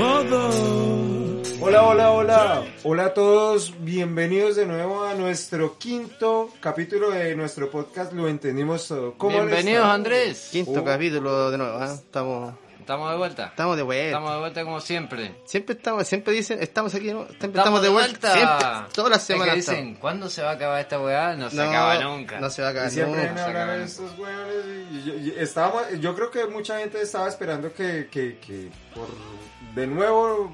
Hola, hola, hola. Hola a todos. Bienvenidos de nuevo a nuestro quinto capítulo de nuestro podcast Lo Entendimos Todo. ¿Cómo Bienvenidos? Andrés. Quinto Oh. capítulo de nuevo, ¿ah? Estamos, Estamos de vuelta. estamos de vuelta. Estamos de vuelta como siempre. Siempre estamos, siempre dicen, estamos aquí, ¿no? Siempre estamos, de vuelta. Siempre, todas las Es que semanas. dicen, ¿cuándo se va a acabar esta weá? No se estamos. acaba nunca. No se va a Y acabar siempre nunca. van a hablar de estos hueones. y yo, y estábamos, yo creo que mucha gente estaba esperando que, que, que por de nuevo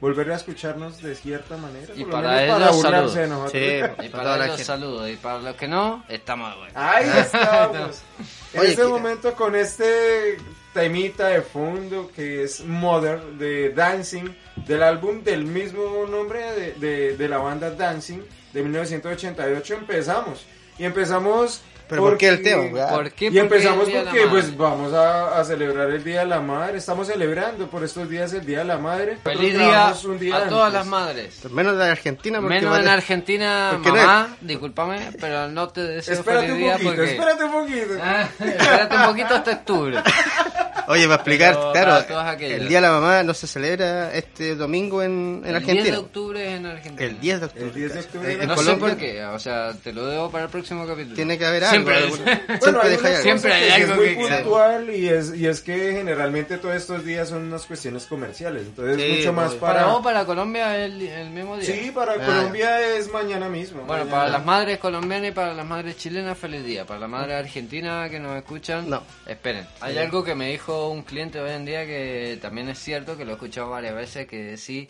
volver a escucharnos de cierta manera. Y por lo para menos ellos, burlarse salud. de nosotros. Sí, Y para para ellos gente. saludos. Y para los que no, estamos de vuelta. Ahí estamos. en Oye, este que- momento con este temita de fondo que es Mother de Dancing, del álbum del mismo nombre de, de- de la banda Dancing de 1988 empezamos. Y empezamos... Pero ¿por qué el tema? ¿Por qué? Y empezamos la porque pues vamos a, a celebrar el Día de la Madre. Estamos celebrando por estos días el Día de la Madre. Feliz Nosotros día grabamos un día a todas las madres. Menos de Argentina, porque Menos en Argentina, porque no mamá, discúlpame, pero no te deseo Espérate feliz un día poquito, porque... espérate un poquito. Ah, espérate un poquito hasta octubre. Oye, para explicar, Pero claro, para el Día de la Mamá no se celebra este domingo en, en El 10 Argentina. de octubre en Argentina. El 10 de octubre. El 10 de octubre Eh, en en No sé Colombia por qué, o sea, te lo debo para el próximo capítulo. tiene que haber algo. Siempre Bueno, siempre hay algo. Siempre hay que algo es muy que puntual y es, y es que generalmente todos estos días son unas cuestiones comerciales, entonces Sí, mucho más obvio. Para para... vos, para Colombia, el, el mismo día. Sí, para Ah, Colombia es mañana mismo. Bueno, mañana. para las madres colombianas y para las madres chilenas, feliz día. Para las madres argentinas que nos escuchan, No. esperen. Hay algo que me dijo un cliente hoy en día que también es cierto, que lo he escuchado varias veces, que sí,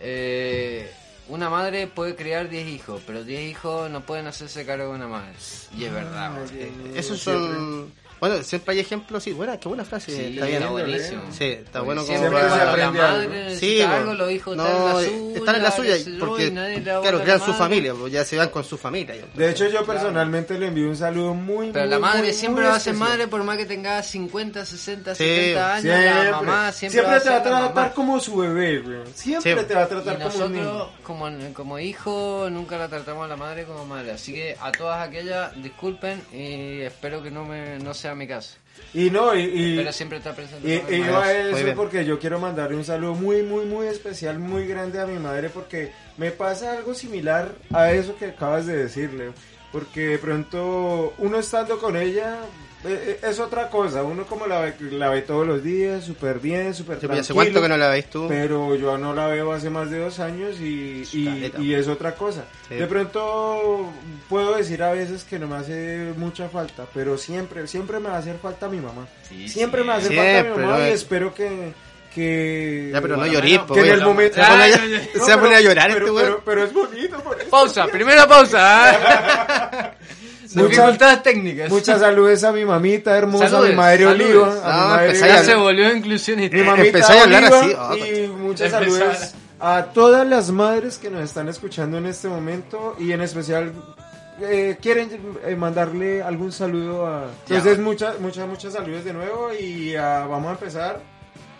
eh, una madre puede criar 10 hijos, pero 10 hijos no pueden hacerse cargo de una madre. Y es verdad. Ah, eh, Esos siempre. son. Bueno, siempre hay ejemplos, sí. Buena, qué buena frase. Sí, está bien. está buenísimo. Sí, está bueno como siempre para- cuando la madre algo. Sí, algo, bueno. los hijos No, están en la suya. están en la suya, yo, porque, y claro, crean su familia, pues ya se van con su familia. ya. De hecho, yo personalmente le envío un saludo muy, Pero muy, la madre muy, siempre muy va a ser madre por más que tenga 50, 60, Sí, 70 años. Siempre, La mamá siempre, siempre va a te va a tratar como su bebé, güey. Siempre Sí. te va a Y tratar como un niño. nosotros, como, como hijo, nunca la tratamos a la madre como madre. Así que a todas aquellas, disculpen y espero que no me no sea mi caso. Y no, y, y, Pero siempre está presente. Y, con y mi no madre. a eso porque yo quiero mandarle un saludo muy, muy, muy especial, muy grande a mi madre porque me pasa algo similar a eso que acabas de decirle. Porque de pronto uno estando con ella es otra cosa. Uno como la ve, la ve todos los días, súper bien, súper pues, ¿Hace tranquilo. cuánto que no la veis tú? Pero yo no la veo hace más de dos años y, y, y es otra cosa. Sí. De pronto puedo decir a veces que no me hace mucha falta, pero siempre, siempre me va a hacer falta mi mamá. Sí, siempre sí. me hace Siempre, falta mi mamá ¿no? y espero que... que Ya, pero no Bueno, llorís, bueno, pues, que en el momento... Se va a poner- Ay, ay, ay. se va a poner a llorar pero, este pero, weón. pero es bonito. por eso. Pausa, primera pausa. ¿ah? Muchas- Dificultades técnicas. Muchas saludos a mi mamita hermosa, a Saludes, mi madre saludes. Oliva. A No, mi madre empezáis Ya a- se volvió inclusionista. Mi mamita Empezáis a hablar Oliva así, ah, y muchas Empezar. saludos a todas las madres que nos están escuchando en este momento y en especial eh, quieren eh, mandarle algún saludo a entonces muchas muchas muchas saludos de nuevo y ah, vamos a empezar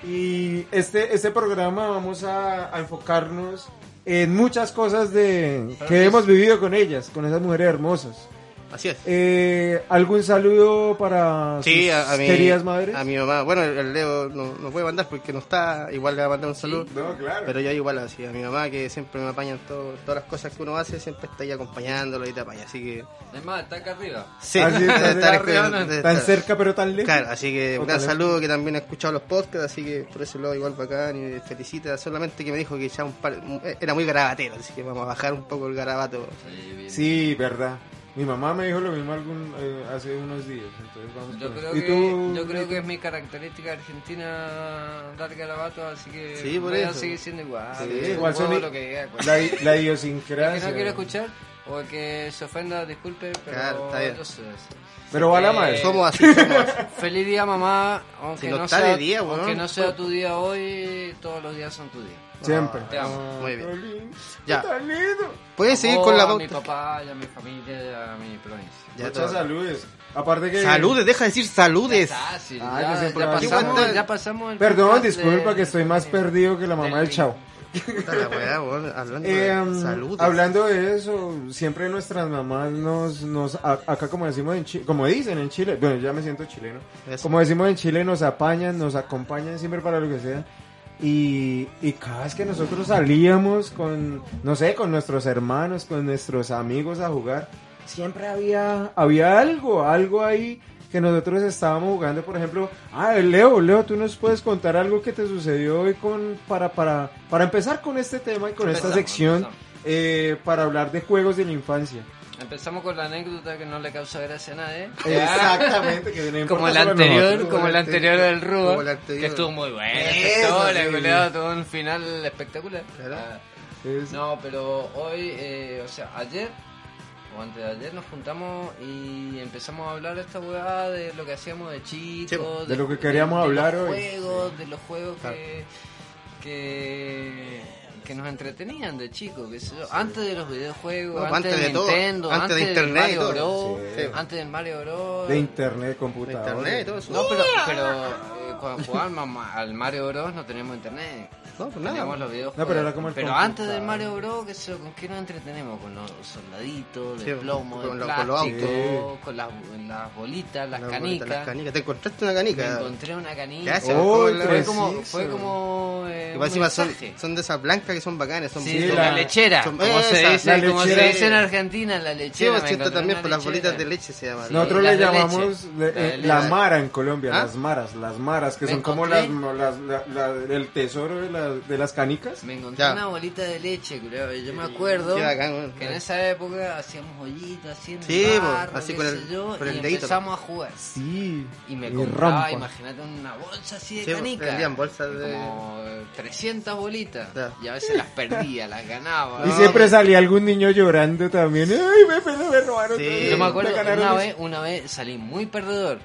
y este este programa vamos a, a enfocarnos en muchas cosas de que hemos vivido con ellas con esas mujeres hermosas Así es. Eh, algún saludo para Sí, sus a, a mi, queridas madres a mi mamá. Bueno, el, Leo no, no puede mandar porque no está. Igual le va a mandar un saludo. no claro Pero yo igual así, a mi mamá que siempre me apaña en todo- todas las cosas que uno hace, siempre está ahí acompañándolo y te apaña. Así que... Es más, está acá arriba. Sí, Así debe está, estar- arriba, tan estar- cerca pero tan lejos Claro, así que un gran saludo que también ha escuchado los podcasts, así que por ese lado igual bacán y felicita, solamente que me dijo que ya un par, era muy garabatero, así que vamos a bajar un poco el garabato. Sí, verdad. Mi mamá me dijo lo mismo algún, eh, hace unos días. Entonces vamos Yo creo, ahí. ¿Y que, tú? yo creo que es mi característica argentina dar garabato, así que Sí, por voy a eso. seguir siendo igual. Sí, igual son lo que diga, cual- La, la El que idiosincrasia. no quiero escuchar o el que se ofenda, disculpe, pero Claro, está bien. eso. Pero va la Eh, madre. Somos así, somos así. Feliz día, mamá. Aunque Si no no, está sea, de día, weón. aunque no sea tu día hoy, todos los días son tu día. Siempre. Te amo. Ah, Muy bien. Ya. Tan lindo. Puedes seguir Amo con la a mi pauta. papá, y a mi familia, y a mi provincia. Ya Muchas todo. saludes. Aparte que. Saludes, deja de decir saludes. Fácil, Ah, ya, que siempre ya pasamos, ya pasamos el Perdón, podcast disculpa de- que estoy más perdido que la mamá del del- chavo. Puta la hablando Eh, de um, saludes. hablando de eso, siempre nuestras mamás nos, nos a- acá como decimos en Chile, como dicen en Chile, bueno, ya me siento chileno, Eso. como decimos en Chile, nos apañan, nos acompañan siempre para lo que sea. Y, y cada vez que nosotros salíamos con, no sé, con nuestros hermanos, con nuestros amigos a jugar, siempre había, había algo, algo ahí que nosotros estábamos jugando, por ejemplo, ah, Leo, Leo, tú nos puedes contar algo que te sucedió hoy con, para, para, para empezar con este tema y con esta Empezamos, sección, empezamos. eh, para hablar de juegos de la infancia. Empezamos con la anécdota que no le causa gracia a nadie. Exactamente, que Como el anterior, nosotros. como el anterior del Rubo, Como que estuvo muy bueno. Sí. tuvo un final espectacular. Ah, No, pero hoy, eh, o sea, ayer o antes de ayer nos juntamos y empezamos a hablar de esta weá de lo que hacíamos de chicos, Sí, de lo que queríamos hablar los hoy. Juegos, de los juegos Claro. que, que que nos entretenían de chicos, qué sé yo. antes de los videojuegos, No, antes, antes de de todo, Nintendo, antes antes, de internet Mario. Bros, Sí. antes del Mario Bros. de internet, computador. Internet y todo eso. No, pero, pero eh, cuando jugábamos al Mario Bros no teníamos internet. No, pues nada. Teníamos los videojuegos. No, pero era como el Pero computador. antes del Mario Bros, ¿qué sé yo, ¿con qué nos entretenemos? Con los soldaditos, de Sí, plomo, de con lo- con los plástico, autos. con las, las bolitas, las Las canicas. bolitas, Las canicas. ¿Te encontraste una Me canica? encontré una canica. Gracias, Oh, Fue como, fue como eh, Y un encima son, son de esas blancas que son bacanas. Son Sí, Sí, de la- la, lechera, son- como, se esa, dice, la como se dice en Argentina, la Sí, lechera. me siento encontré también por las bolitas de leche se llaman. Sí. Nosotros le de llamamos de- La de eh, la mara en Colombia, ¿Ah? las maras, las maras, que Me son como las, encontré- las- la- la- el tesoro de, la- de las canicas. Me encontré Ya. una bolita de leche, creo. Yo me acuerdo que en esa época hacíamos ollitas así en Sí, barro, así qué con sé el- yo, con el y dedito. empezamos a jugar. Sí. Y me y compraba, imagínate, una bolsa así de Sí, canica. vendían bolsas de- Como eh, 300 bolitas. Ya. Y a veces las perdía, las ganaba. Y ¿no? siempre salía algún niño llorando también. ¡Ay, me, me, me robaron! Sí. Yo me acuerdo, ganaron una eso". vez, una vez salí muy perdedor.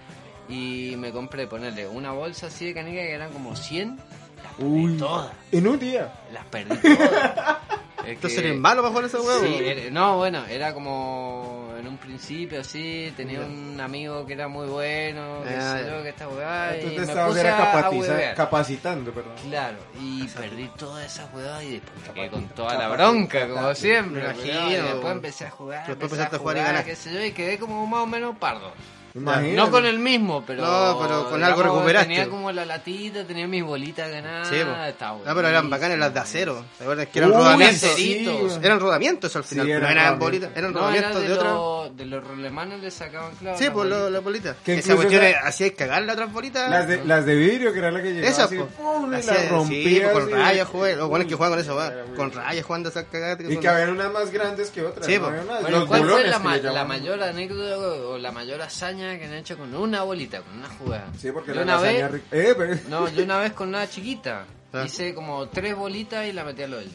Y me compré, ponerle una bolsa así de canica que eran como 100. Las perdí Uy, todas. en un día. Las perdí todas. Es Entonces que- eres malo para jugar ese. Sí, era- no, bueno, era como en un principio así, tenía un amigo que era muy bueno, que Ah, sé ya. yo, que esta weá, y Entonces me puse era a, a capatiza- huevear. capacitando, perdón. Claro, y perdí todas esas weas y después me quedé con toda la bronca, como siempre. Me culiao, y imagino. después empecé a jugar, Después empezaste a jugar y ganaste. qué sé yo, y quedé como más o menos pardo. Imagínate. No con el mismo, pero. No, pero con algo recuperaste. Tenía como la latita, tenía mis bolitas ganadas. Sí, estaba No, pero eran bacanas las de acero. ¿Te acuerdas que eran Uy, rodamientos? sí. Eran rodamientos al final, Sí, pero eran eran rodamientos. bolitas, eran No, era rodamientos de, de, otra. los- de los rolemanes le sacaban claro. Sí, las pues lo- bolitas. las bolitas. Que Esa cuestión esa- hacía cagar las otras bolitas. Las de, las de vidrio, que era la que llegaba Esas, Hacía- las sí, rompía. pues, con rayas, jugué. Los buenos que juegan con eso, va. Era Con rayas jugando esas cagadas. Y que habían unas más grandes que otras. Sí, los ¿cuál fue la, la mayor anécdota o la mayor hazaña que han hecho con una bolita, con una jugada? Sí, porque yo la una lasaña vez, rica. Eh, pero- no, yo una vez con una chiquita Ah. hice como tres bolitas y la metí al hoyo.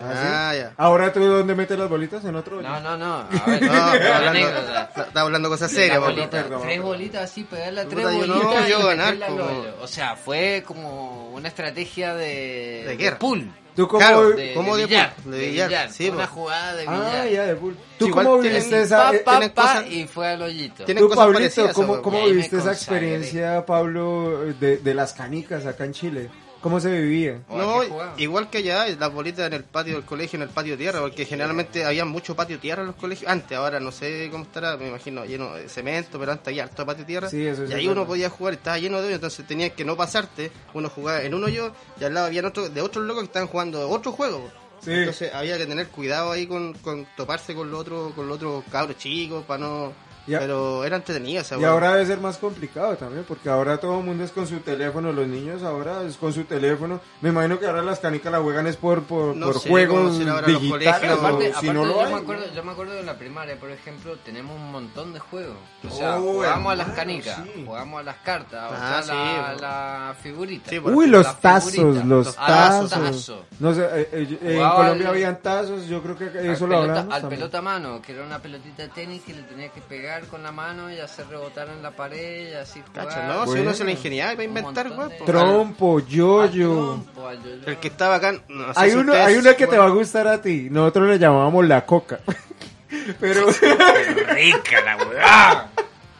¿Ah, Ah, sí? ya. Ahora tú dónde metes las bolitas en otro. hoyo? No, no, no. A ver, No, pero hablando, hablando cosas serias, po. bolita, perdón, tres perdón. bolitas así, pegarle a tres yo no, bolitas yo y ganar, meterla al como-. O sea, fue como una estrategia de, De guerra. pool. ¿Tú cómo, Claro, De, ¿Cómo de de billar, de billar, billar, sí, una po. jugada de billar. Ah, ya, de pool. ¿Tú Igual cómo viviste esa... Pa, eh, pa, pa, cosas- y fue al hoyito. Tú, cosas Pablito, ¿cómo, cómo viviste esa consagré. experiencia, Pablo, de, de las canicas acá en Chile? ¿Cómo se vivía? ¿O a No, igual que allá, las bolitas en el patio del colegio, en el patio tierra, porque generalmente había mucho patio tierra en los colegios. Antes, ahora no sé cómo estará, me imagino lleno de cemento, pero antes había harto patio tierra. Sí, eso sí y ahí uno podía jugar, estaba lleno de hoyos, entonces tenías que no pasarte. Uno jugaba en un hoyo y al lado había otro, de otros locos que estaban jugando otro juego. Sí. Entonces había que tener cuidado ahí con, con toparse con los otros con los otros cabros chicos para no. Ya. Pero era entretenido esa Y ahora debe ser más complicado también, porque ahora todo el mundo es con su teléfono, los niños ahora es con su teléfono. Me imagino que ahora las canicas la juegan es por, por, No por sé juegos digitales, o aparte, si aparte no lo yo, hay. me acuerdo, yo me acuerdo de en la primaria, por ejemplo, tenemos un montón de juegos. O sea, Oh, jugamos a las hermano, canicas, sí. jugamos a las cartas, o Ah, sea, la, sí, la figurita. Sí, Uy, los tazos, los los tazos. tazos. No sé, eh, eh, en Colombia al- habían tazos, yo creo que eso lo pelota, hablamos al también. pelota a mano, que era una pelotita de tenis que le tenía que pegar con la mano y hacer rebotar en la pared y así jugar. No, si uno se la ingeniaba para Un inventar, weón. de-. Trompo, yoyo. yo-yo. El que estaba acá. No sé Hay si uno, hay una que te va a gustar a ti. Nosotros le llamábamos la coca. Pero rica la weá.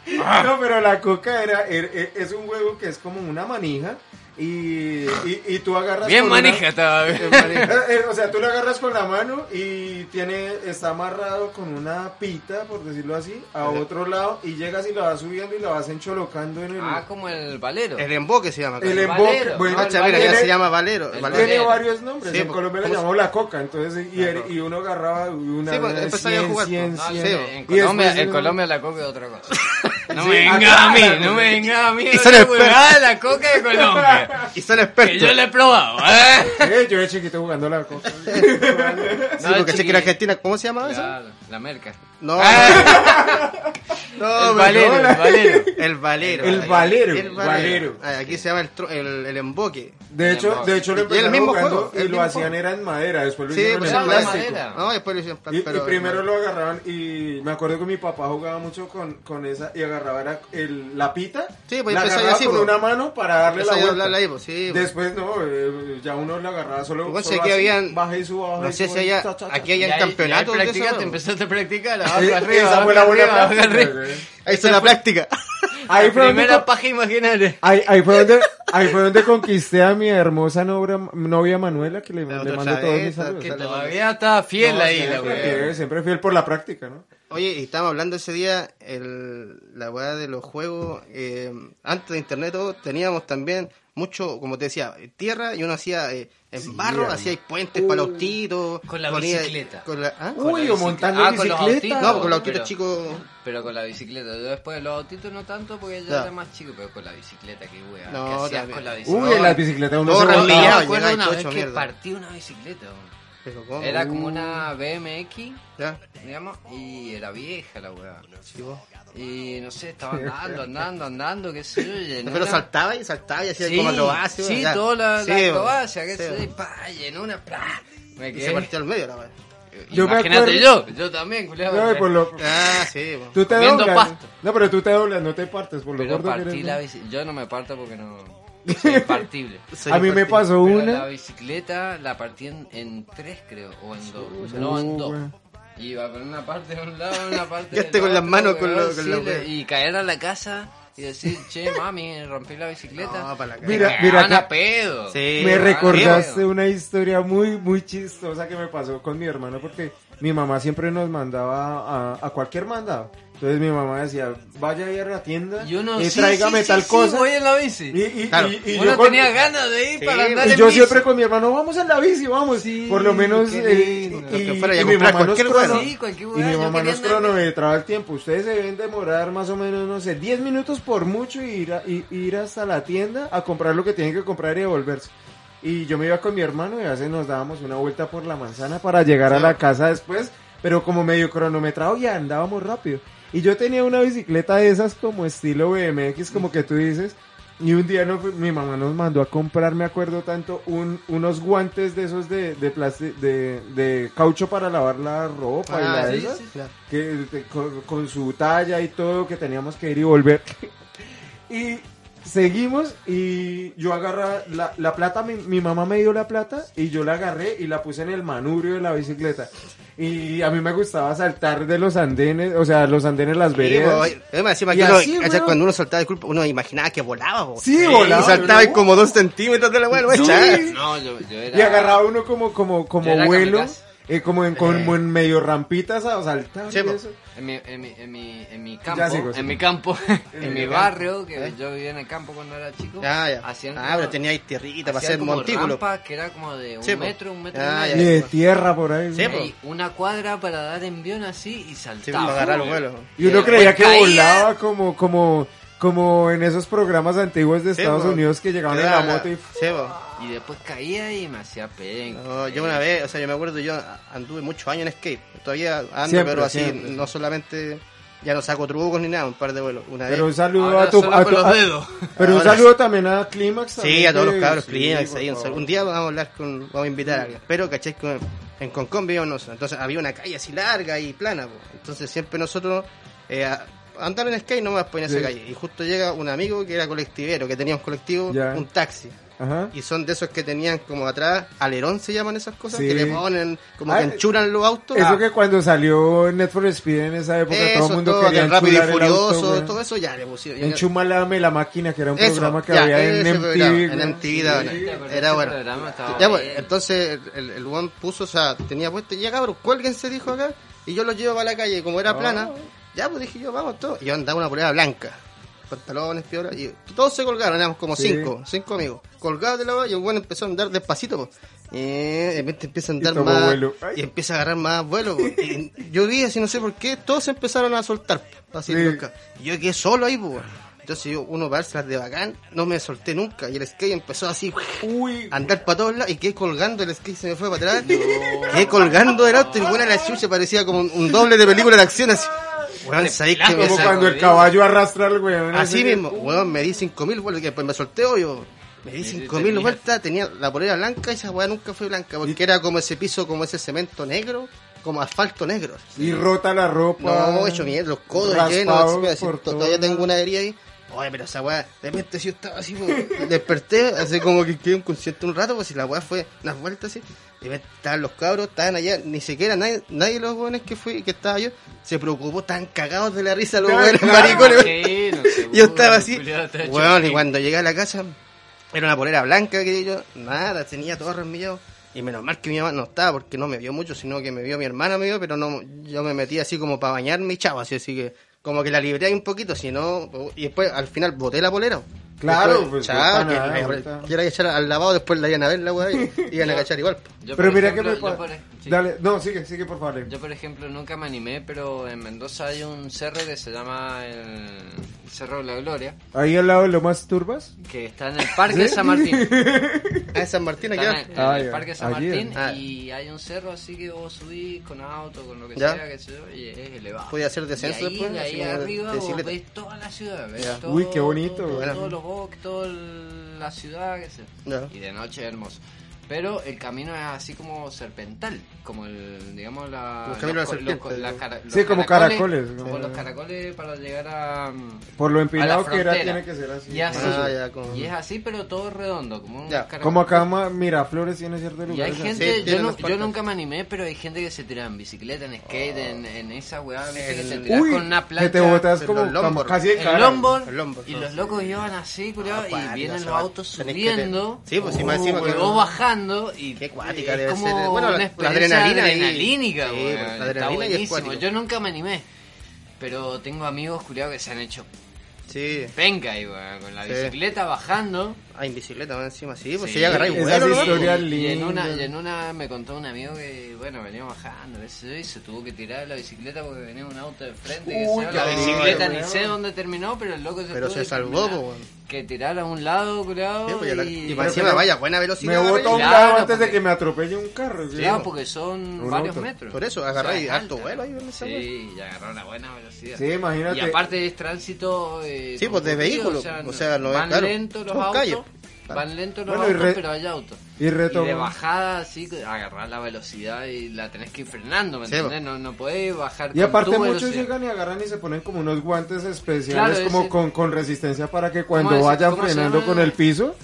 no, pero la coca era, er- er- es un juego que es como una manija y, y, y tú agarras Bien manija estaba. Eh, o sea, tú lo agarras con la mano y tiene está amarrado con una pita, por decirlo así, a otro lado y llegas y lo vas subiendo y lo vas encholocando en el... Ah, como el valero. El emboque se llama. el el emboque. Bueno, Ah, mira, tiene- ya se llama Valero. el Valero. tiene varios nombres. Sí, en pues, Colombia le ¿cómo se- llamamos la coca. Entonces, y, y uno agarraba una Sí, pues, a jugar, 100, pues. No, 100. Sí, en, Colombia, en Colombia la coca es otra cosa. No Sí, me venga a mí, no me venga a mí. Y son expertos. la coca de Colombia. Y son Que expertos. yo le he probado, ¿eh? Eh, yo de chiquito jugando la coca. Sí, No, porque sé que chiqui- en Argentina, ¿cómo se llama eso? La merca. No, Ah, no, el valero, el valero. El valero. El valero, El valero. Ah, Aquí se llama el, tro- el, el emboque. De hecho, de hecho lo Y el empezaron mismo jugando juego, y el lo mismo hacían juego. era en madera, después lo Sí, hicieron pues en plástico. madera. No, después lo hicieron Y, y primero lo agarraban y me acuerdo que mi papá jugaba mucho con, con esa y agarraba era el, la pita, Sí, pues la agarraba así, con pues. una mano para darle la vuelta. ahí, pues, sí, pues. Después no, eh, ya uno la agarraba solo, solo que así, habían- baja y suba, baja No y sé suba, si aquí Y hay ahí- campeonatos y de eso, empezaste a practicar, abajo, arriba, esa abajo, fue la buena arriba, abajo, práctica, arriba. güey. Ahí está la práctica. Ahí La fue, donde, primera con- paja imaginaria. ahí, ahí fue donde, ahí fue donde conquisté a mi hermosa novia, novia Manuela, que le, La le mando todos mis esa, saludos. Que todavía está fiel No, ahí, la siempre, wea. fiel, siempre fiel por la práctica, ¿no? Oye, y estábamos hablando ese día, el, la weá de los juegos, eh, antes de internet todo, teníamos también mucho, como te decía, tierra y uno hacía eh, en barro, hermano. hacía puentes para los autitos. Con la ponía- bicicleta. Con la, ¿ah? La Uy, o bicicleta. montando Ah, con los bicicleta. autitos, No, con los autitos pero- chicos. Pero con la bicicleta. Yo después de los autitos no tanto porque ya Ya. era más chico, pero con la bicicleta, qué wea. No, ¿Qué hacías también. con la bicicleta? Uy, en las bicicletas uno se una vez que mierda. partí una bicicleta. weón. Pero, ¿cómo? Era como Uh. una BMX, ¿Ya? digamos, y era vieja la weá. Sí. Y no sé, estaba andando, andando, andando, qué sé yo. Pero una- saltaba y saltaba y hacía Sí, como acrobacia. sí, ya. toda la, Sí, la acrobacia, qué sé yo, y pa, llenó una... pla. Me Y quedé... se partió al medio la weá. Yo me Imagínate acuerdo- yo, yo también, culiado. No, por lo- Ah, sí. Tú te doblas. pasto. No, pero tú te doblas, no te partes por lo Pero gordo que partí eres, la bici... Yo no me parto porque no... Soy A mí me pasó Pero la una. bicicleta la partí en, en tres, creo, o en dos. Uh, no, en dos. Iba con una parte de un lado, una parte esté con las otro, manos con lo- con sí, la le-. Y caer a la casa y decir, che, mami, rompí la bicicleta. No, para la Me Mira, mira a pedo. Sí. Me recordaste pedo. una historia muy, muy chistosa que me pasó con mi hermano porque mi mamá siempre nos mandaba a, a cualquier mandado. Entonces mi mamá decía, vaya a ir a la tienda Y uno, y sí, tráigame sí, tal sí, cosa. Sí, voy en la bici. Y, y- Claro. y- y uno yo con- tenía ganas de ir Sí, para andar y en yo bici. siempre con mi hermano, vamos en la bici, vamos. Sí, Por lo menos. eh, y, Que fuera ya y mi mamá nos crono- y mi yo mamá cronometraba el tiempo. Ustedes se deben demorar más o menos, no sé, 10 minutos por mucho y ir, a- y- ir hasta la tienda a comprar lo que tienen que comprar y devolverse. Y yo me iba con mi hermano y a veces nos dábamos una vuelta por la manzana para llegar a la casa después, pero como medio cronometrado ya andábamos rápido. Y yo tenía una bicicleta de esas como estilo BMX, como que tú dices. Y un día no mi mamá nos mandó a comprar, me acuerdo tanto, un, unos guantes de esos de, de, plasti- de, de caucho para lavar la ropa y Ah, la de sí, esas, sí. Claro. que, de- con, con su talla y todo, que teníamos que ir y volver. y seguimos y yo agarra la, la plata, mi, mi mamá me dio la plata y yo la agarré y la puse en el manubrio de la bicicleta. Y a mí me gustaba saltar de los andenes, o sea, los andenes, las Sí, veredas. que uno, cuando uno saltaba de culpa, uno imaginaba que volaba, bo. Sí, volaba, Y saltaba como dos centímetros de la Sí. echar. No, yo, yo era... Y agarraba uno como, como, como vuelo, kamikaze. Eh, como en, como en medio rampitas a saltar. Sí, y eso. En mi, en mi, en mi, en mi campo, sigo, en mi campo, en mi campo. barrio, que ¿Eh? yo vivía en el campo cuando era chico, Ah, ya. hacían Ah, como- pero tenía ahí tierrita para hacer montículo. rampas que era como de un Sí, po. metro, un metro Ah, y ya, Y medio. de tierra por ahí. Sí, Y po. ahí una cuadra para dar envión así y Sí, saltaba. para agarrar los vuelos. Y uno Y creía que caía. volaba como, como, como en esos programas antiguos de Estados. Unidos que llegaban en la moto y... Sí, bo. Y después caía y me hacía penca. No, yo una vez, o sea, yo me acuerdo, yo anduve muchos años en skate. Todavía ando, Siempre, pero así, siempre. no solamente, ya no saco trucos ni nada, un par de vuelos. Una Pero un saludo Ahora a tu... a tu- los a- dedos. pero un saludo también a Clímax. Sí, a todos los cabros, sí, Clímax, por ahí, un, día vamos a hablar con, vamos a invitar a alguien. Pero, ¿cachai? Con- en Concón vivíamos nosotros. Entonces había una calle así larga y plana, po. Entonces siempre nosotros, eh, andar en skate no me poner Sí. esa calle. Y justo llega un amigo que era colectivero, que tenía un colectivo, Ya. un taxi. Ajá. Y son de esos que tenían como atrás, alerón se llaman esas cosas, Sí. que le ponen, como Ah, que enchuran los autos. Eso Ah, que cuando salió Net for Speed en esa época todo el mundo todo, quería rápido y auto, furioso, güey. todo eso ya le pusieron. ya- Enchúmalame la máquina, que era un Eso, programa que ya, había en MTV. programa, en MTV. Sí, era bueno. Ya, bien. entonces el, el one puso, o sea, tenía puesto, ya cabrón, cuélguense, dijo acá, y yo los llevo para la calle, como era plana, ya pues dije yo, vamos todos, y yo andaba una polera blanca, pantalones, piola, y todos se colgaron, éramos como Sí. cinco, cinco amigos, colgados de la valla, y el bueno empezó a andar despacito, pues. Y de repente empieza a andar más y empieza a agarrar más vuelo. po. Y yo vi así, no sé por qué, todos se empezaron a soltar. po, Así, Sí. Y yo quedé solo ahí, pues. Entonces yo, uno para las de bacán, no me solté nunca. Y el skate empezó así Uy, a andar para todos lados y quedé colgando, el skate se me fue para atrás. Quedé colgando del auto y buena la chucha, parecía como un, doble de película de acción así. Weón, ¿sabéis que como cuando el caballo arrastra al weón. Así mismo, weón, me di 5000 vueltas, que después me solté obvio. Me di Sí, 5000 tenía- vueltas, tenía la polera blanca y esa weá nunca fue blanca, porque era como ese piso, como ese cemento negro, como asfalto negro. Y rota la ropa. No, hecho mierda, los codos llenos, así, todavía tengo una herida ahí. Oye, pero esa weá, de repente si yo estaba así, pues, desperté, así como que quedé inconsciente un rato, pues si la weá fue unas vueltas así, y me- estaban los cabros, estaban allá, ni siquiera nadie, nadie de los jóvenes que fui, que estaba yo, se preocupó, tan cagados de la risa los weones claro. maricones. Sí, no sé, Yo estaba así, weón, y cuando llegué a la casa, era una polera blanca que yo, nada, tenía todo remillado. Y menos mal que mi mamá no estaba porque no me vio mucho, sino que me vio mi hermana, me vio, pero no, yo me metí así como para bañarme y chavo, así, así que como que la libré ahí un poquito, si no, y después al final boté la polera. Claro, Después, pues, chao, no que que echar al lavado, después la iban a ver la weá y iban a cachar igual. Yo, Pero mira ejemplo, que me yo pa- por- sí. Dale, no, sigue, sigue por favor. Yo, por ejemplo, nunca me animé, pero en Mendoza hay un cerro que se llama el Cerro de la Gloria, Ahí al lado de lo más turbas. que está en el Parque de San Martín. Ah, en San Martín Está aquí. en, en Ah, el ya. Parque de San Allí, Martín ah. y hay un cerro así que vos subís con auto, con lo que Ya. sea, que sé yo, y es elevado. Podía hacer descenso y ahí, después, de así ahí arriba de vos ves toda la ciudad, ves Ya. todo- Uy, qué bonito, todo- bosques, toda la ciudad, qué sé. Y de noche hermoso. Pero el camino es así como serpental, como el, digamos, la, El de la los serpiente, los- las ¿no? cara- los Sí, como caracoles, Como como- los caracoles para llegar a... mm, Por lo la empinado que era, tiene que ser así. Y así. Ah, ya, como- Y es así, pero todo redondo, como un Ya. caracol. Como acá Miraflores tiene ciertos Y hay gente, Sí, yo, no- yo nunca me animé, pero hay gente que se tira en bicicleta, en skate, en, en esa weá, ¿viste? que El- se tira Uy, con una que plancha. te botas como, el casi de el longboard, El longboard, y no. los locos iban así, culiao, Ah, y vienen los autos que subiendo. Sí, pues, encima y que- vos bajando y Qué cuática debe como ser. Bueno, la- una la experiencia adrenalina adrenalínica, Sí, weón, pues, la está y buenísimo. Yo nunca me animé, pero tengo amigos culiados que se han hecho Sí. penca ahí, weón, con la Sí. bicicleta bajando. Ah, en bicicleta más encima, sí, pues Sí, si ya agarráis vuelo, y, en una y en una me contó un amigo que bueno venía bajando sé yo, y se tuvo que tirar de la bicicleta porque venía un auto de frente que Uy, sea, la qué bicicleta ni sé dónde terminó pero el loco se Pero se que salvó, po, weón. que tirar a un lado curado Sí, pues, la- y, y para encima vaya buena velocidad. Me boto a un Claro, lado antes de que me atropelle un carro. ¿sí? Claro, porque son Un varios auto. metros Por eso, O sea, agarráis harto vuelo ahí sí y agarró una buena velocidad Sí, imagínate. y aparte es tránsito eh, Sí, pues, de concurrido, vehículo, o sea, no es van claro, lentos los autos. Van lentos los Bueno, autos re- pero hay autos Y y de bajada, así, agarrar la velocidad y la tenés que ir frenando, ¿me Sí, entendés? No, no podés bajar Y con aparte tu muchos velocidad. llegan y agarran y se ponen como unos guantes especiales Claro, como ese- con, con resistencia para que cuando ese? vaya ¿Cómo se frenando con el piso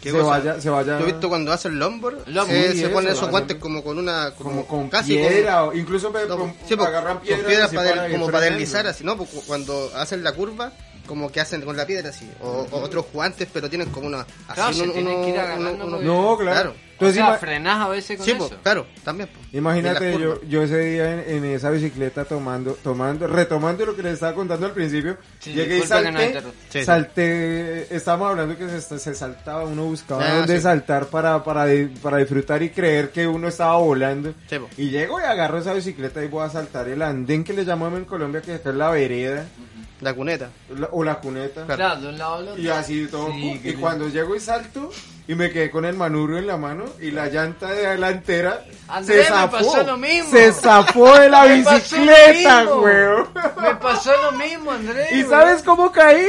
¿Qué se cosa? vaya, se vaya Yo he visto cuando hacen longboard, Longboard, se, sí, se ponen esos guantes como con una... Como, como con casi piedra o incluso No, con- sí, agarran con piedras, piedras así para para como para deslizar así, ¿no? Cu- cuando hacen la curva, como que hacen con la piedra así. O, o otros guantes, pero tienen como una... Así Claro, se tienen que ir agarrando porque- No, claro. O Entonces, sea, ima- frenás a veces con Sí, eso. claro, también. imagínate yo, yo ese día en, en esa bicicleta tomando, tomando, retomando lo que les estaba contando al principio, Sí, llegué y que no salté. Sí, salté, estábamos hablando que se, se saltaba, uno buscaba Ah, dónde sí. saltar para, para, para disfrutar y creer que uno estaba volando. Y llego y agarro esa bicicleta y voy a saltar el andén que le llamamos en Colombia, que acá es la vereda, La cuneta. la- o la cuneta. Claro. Claro, de un lado al otro. Y así todo. Y cuando llego y salto, y me quedé con el manubrio en la mano, y la llanta de delantera Andrés, se me zafó. pasó lo mismo. Se zafó de la Me bicicleta, weón. Me pasó lo mismo, Andrés. ¿Y weón. sabes cómo caí?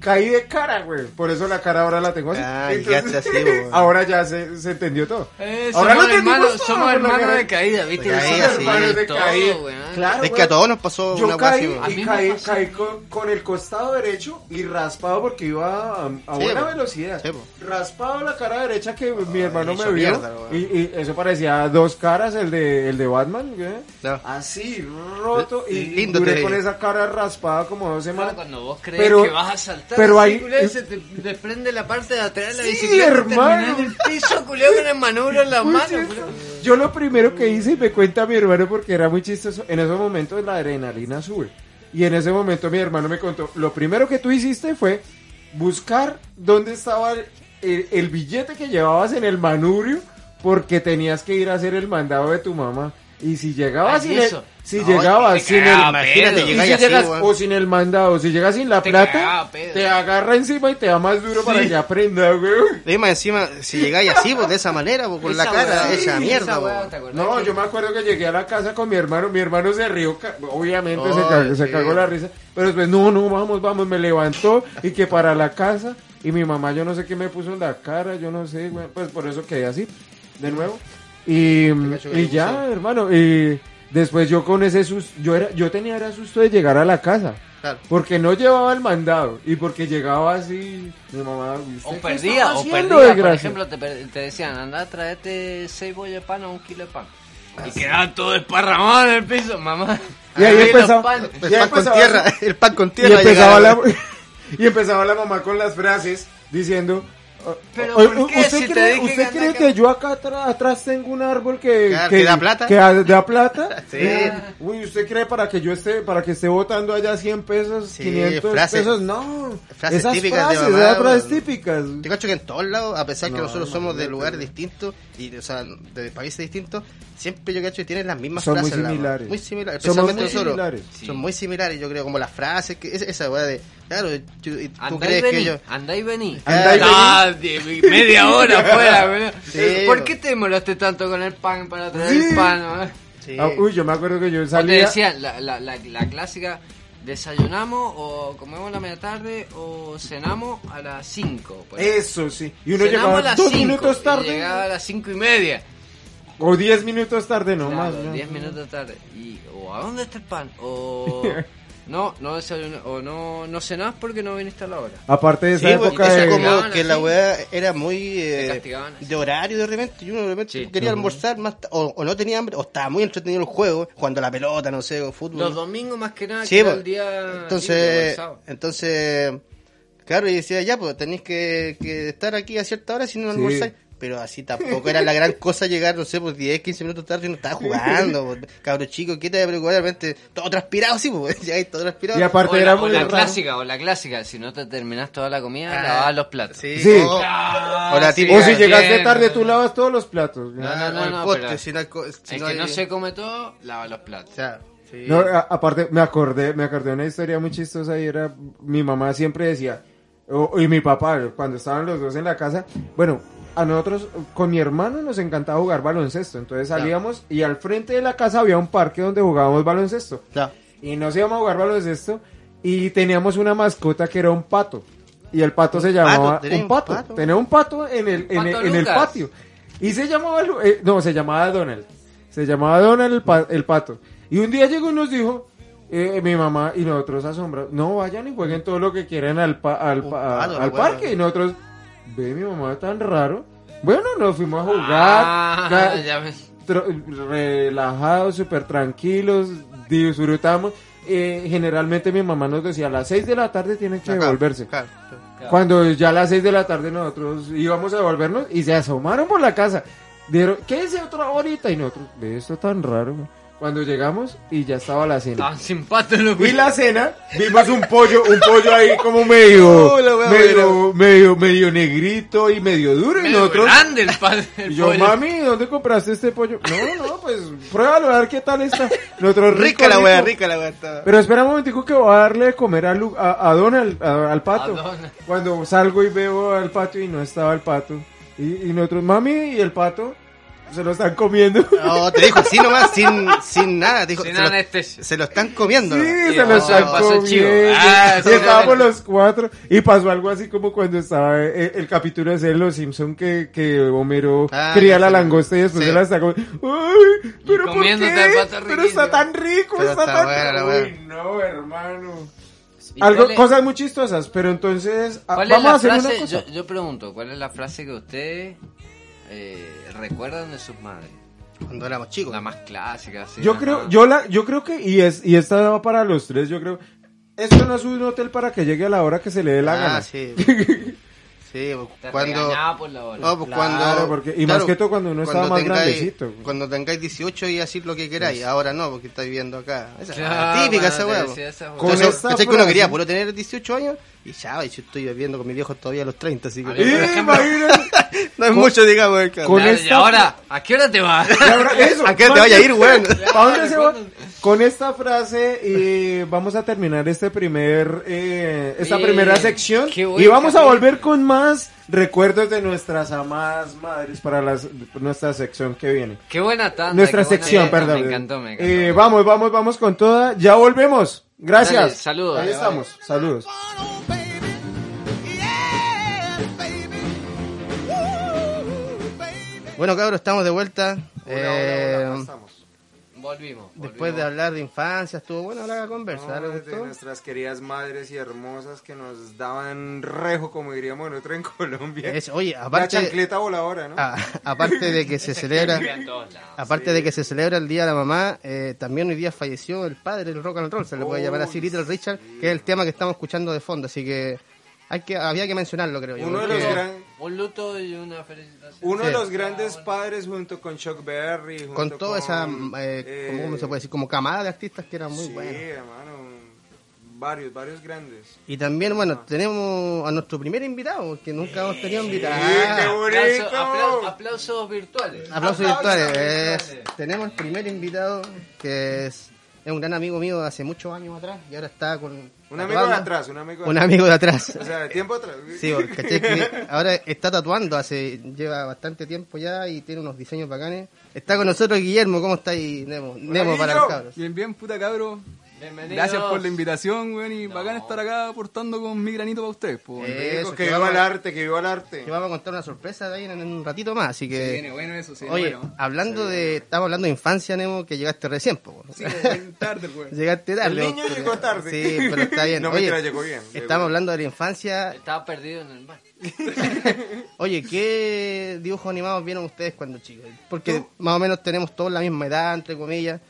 Caí de cara, güey. Por eso la cara ahora la tengo así. Ah, Entonces, así, güey. ahora ya se, se entendió todo. Eh, ahora somos hermanos, todo, somos hermanos de caída, ¿viste? De caída, Somos sí. hermanos de de todo, caída. Claro, Es que a todos nos pasó Yo una cosa así, caí, y caí, pasó. caí con, con el costado derecho y raspado porque iba a, a Sí, buena po. velocidad. Sí, po. raspado la cara derecha que mi hermano me vio. mierda, y, y eso parecía dos caras, el de, el de Batman. güey. No. Así, roto. Y Lindo duré te con esa cara raspada como dos Claro, semanas. cuando vos crees Pero- que vas a saltar, pero hay- culiao, se te desprende la parte de atrás de la Sí, bicicleta, hermano. en el piso, culiao, con el manubrio en las manos. Yo lo primero que hice, y me cuenta mi hermano porque era muy chistoso, en esos momentos la adrenalina sube. Y en ese momento mi hermano me contó, lo primero que tú hiciste fue buscar dónde estaba el, el- el billete que llevabas en el manubrio porque tenías que ir a hacer el mandado de tu mamá. Y si llegabas sin el, si No, llegabas sin el, Imagínate, y si así, llegas o sin el mandado, si llegas sin la Te plata, cagaba te agarra encima y te da más duro para que aprenda, güey. Más encima, si llegáis así, pues de esa manera, pues con la cara hecha esa mierda, weá, pues. ¿te acordás No, yo me acuerdo que llegué a la casa con mi hermano, mi hermano se rió, obviamente se, cagó, se sí. cagó la risa, pero después, no, no, vamos, vamos, me levantó y que para la casa, y mi mamá yo no sé qué me puso en la cara, yo no sé, güey, pues por eso quedé así, de nuevo, y, que y ya, hermano, y después yo con ese susto, yo, era, yo tenía era susto de llegar a la casa. Claro. Porque no llevaba el mandado y porque llegaba así, mi mamá, ¿usted O perdía, o perdía, por ejemplo, te, te decían, anda, traete seis bollas de pan o un kilo de pan. Y quedaba todo esparramado en el piso, mamá. Y ahí empezaba-. El Ya pan con empezaba- tierra, el pan con y tierra. empezaba llegaba. la y empezaba la mamá con las frases diciendo "O- Pero ¿por qué? ¿usted Si te cree, dije usted que cree que acá". yo acá atra- atrás tengo un árbol que, Claro, que da plata. que da, plata Sí. uy usted cree para que yo esté para que esté votando allá 100 pesos Sí, 500 frases- pesos no frases esas típicas de frases mamá, esas frases típicas Te cacho que en todos lados, a pesar que No, nosotros somos de imagínate, lugares distintos y o sea, de países distintos, siempre yo cacho que tienen las mismas Son muy frases. la- similares. Muy similares. Somos Especialmente muy nosotros. similares. Sí. Son muy similares, yo creo, como las frases, que esa, esa weá de, claro, tú Andá y crees que vení, yo... andá y vení. Andá y Ah, media hora afuera. Sí, ¿Por bo. qué te demoraste tanto con el pan para traer Sí. el pan? Sí. Ah, uy yo me acuerdo que yo O te salía decían, la, la, la, la clásica, desayunamos o comemos la media tarde o cenamos a las 5. eso sí y uno Cenamos llegaba a las dos 5, minutos y tarde llegaba a las 5 y media. o 10 minutos tarde no Claro, más ¿no? 10 minutos tarde. Y, o ¿a dónde está el pan? O no, no desayuno- o no, no cenás porque no viniste a la hora. aparte de esa Sí, época eso de como que la weá era muy eh, de horario de repente y uno de repente Sí. quería almorzar más o, o no tenía hambre o estaba muy entretenido el juego jugando a la pelota no sé o fútbol Los domingos más que nada, Sí, que era el día entonces entonces claro y decía ya pues tenéis que, que estar aquí a cierta hora si no no Sí. almorzáis pero así tampoco era la gran cosa llegar, no sé, pues 10, 15 minutos tarde y no estaba jugando, pues, cabro chico, ¿qué te va a preocupar? De repente, todo transpirado, sí, pues, llegáis todo transpirado. Y aparte o era la, o muy la raro. clásica, o la clásica, si no te terminas toda la comida, Ah, lavabas los platos. Sí, Sí. o- o la típica- O si llegaste bien. tarde, tú lavas todos los platos. No, no, o no, no, poste, pero- si no hay co- si El no que hay- no se come todo, lava los platos. O sea, sí. No, a- aparte, me acordé, me acordé de una historia muy chistosa y era, mi mamá siempre decía, o- y mi papá, cuando estaban los dos en la casa, bueno, a nosotros, con mi hermano nos encantaba jugar baloncesto, entonces salíamos y al frente de la casa había un parque donde jugábamos baloncesto. Ya. Y nos íbamos a jugar baloncesto y teníamos una mascota que era un pato. Y el pato se llamaba ¿Tenía un pato. pato? Tenía un pato en el, en el, Pato en el Lucas. patio. Y se llamaba, eh, no, se llamaba Donald. Se llamaba Donald el, pa- el pato. Y un día llegó y nos dijo, eh, mi mamá y nosotros asombrados, no vayan y jueguen todo lo que quieran al, pa- al, pa- al parque. Y nosotros, ve mi mamá tan raro. Bueno, nos fuimos a jugar. Ah, ya relajados, súper tranquilos, disfrutamos. Eh, generalmente mi mamá nos decía a las 6 de la tarde tienen que devolverse. claro. Cuando ya a las 6 de la tarde nosotros íbamos a devolvernos y se asomaron por la casa. Dieron, ¿qué es otra horita? Y nosotros, ve esto tan raro. Güey". Cuando llegamos y ya estaba la cena. Tan simpático lo Y la cena, vimos un pollo, un pollo ahí como medio, medio, medio, medio negrito y medio duro. Y nosotros, grande el padre. y yo, mami, ¿dónde compraste este pollo? No, no, pues pruébalo a ver qué tal está. Nosotros, rico, Rica la wea, rica la wea. Pero espera un momentico que voy a darle de comer a, Lu- a, a Donald, a- al pato. Donald. Cuando salgo y veo al pato y no estaba el pato. Y, y nosotros, mami, ¿y el pato? Se lo están comiendo. No, te dijo así nomás, sin, sin nada. Te dijo, Sin se, lo, anestesia. se lo están comiendo. Sí, ¿no? se lo no, están pasó chivo. comiendo. Ah, y sí, estábamos los cuatro. Y pasó algo así como cuando estaba eh, el, capítulo de Los Simpson que, que Homero Ah, cría la langosta y después Sí. se la está comiendo. ¡Ay! ¿Pero por qué? Pero está tan rico, Pero está, está tan buena la Uy, no, hermano. ¿Y Algo, es- cosas muy chistosas, pero entonces ah, ¿Cuál es vamos la a hacer frase? una cosa. Yo, yo pregunto, ¿cuál es la frase que ustedes eh, recuerdan de sus madres? Cuando éramos chicos. La más clásica, así. Yo ajá. creo, yo la, yo creo que, y es, y esta va para los tres, yo creo, esto no es un hotel para que llegue a la hora que se le dé la ah, gana. sí. Sí, Te cuando... por la hora. No, pues Claro, cuando, porque- y más que todo cuando uno estaba más grandecito. Cuando tengáis 18 y decir lo que queráis, ahora no, porque estáis viviendo acá. Esa es Claro, típica esa. Con Entonces, esta ¿cachai que uno quería puro tener 18 años? Y ya, y yo estoy viviendo con mis viejos todavía a los 30, así que... ¡Eh, imagínate! No es mucho, digamos. el cabrón. Con esta- Y ahora, ¿a qué hora te vas? Eso, ¿A qué te vaya a ir, va? Con esta frase y vamos a terminar este primer, eh, esta Bien. primera sección y vamos a volver con más recuerdos de nuestras amadas madres para las, nuestra sección que viene. Qué buena tanda. Nuestra sección, tanda, perdón. Me encantó, me encantó. Eh, vamos, vamos, vamos con toda. Ya volvemos. Gracias. Dale, saludos. Ahí Dale, estamos. Saludos. Bueno, cabros, estamos de vuelta. Eh, estamos. Volvimos. después de volvimos. hablar de infancia, estuvo buena la conversa. No, ¿le de nuestras queridas madres y hermosas que nos daban rejo, como diríamos nosotros en Colombia. Es- oye, La aparte, chancleta voladora, ¿no? a- aparte de que se celebra, aparte de que se celebra el día de la mamá, eh, también hoy día falleció el padre del rock and roll, se le puede Oh, llamar así, Little Richard, que es el tema que estamos escuchando de fondo, así que hay que había que mencionarlo, creo yo. Uno de los gran- Un luto y una felicitación. Uno Sí. de los grandes padres junto con Chuck Berry. junto con toda esa, eh, eh, ¿cómo se puede decir? Como camada de artistas que eran muy sí, buenos. hermano. Varios, varios grandes. Y también, bueno, tenemos a nuestro primer invitado, que nunca hemos tenido invitado. Sí, qué Ah, bonito. Aplauso- apla- aplausos virtuales. Aplausos virtuales. es- virtuales. tenemos el primer invitado, que es, es un gran amigo mío de hace muchos años atrás, y ahora está con... Un amigo de atrás, un amigo de Un atrás. amigo de atrás. O sea, de tiempo atrás. Sí, porque que ahora está tatuando, hace lleva bastante tiempo ya y tiene unos diseños bacanes. Está con nosotros Guillermo, ¿cómo está ahí, Nemo? Nemo para los cabros. Bien, bien, puta cabro. Bienvenidos. Gracias por la invitación, weón, y bacán estar acá aportando con mi granito para ustedes, pues. Eso, que que viva el arte, que viva el arte. Que vamos a contar una sorpresa de ahí en, en un ratito más, así que... Se viene bueno eso, sí. Oye, bueno. hablando de... Estamos hablando de infancia, Nemo, que llegaste recién, po. Sí, tarde, weón. Llegaste tarde. El niño pero- llegó tarde. Sí, pero está bien. No, Oye, mentira, llegó bien, Estamos bien. hablando de la infancia. Estaba perdido en el mar. Oye, ¿qué dibujos animados vieron ustedes cuando chicos? Porque más o menos tenemos todos la misma edad, entre comillas.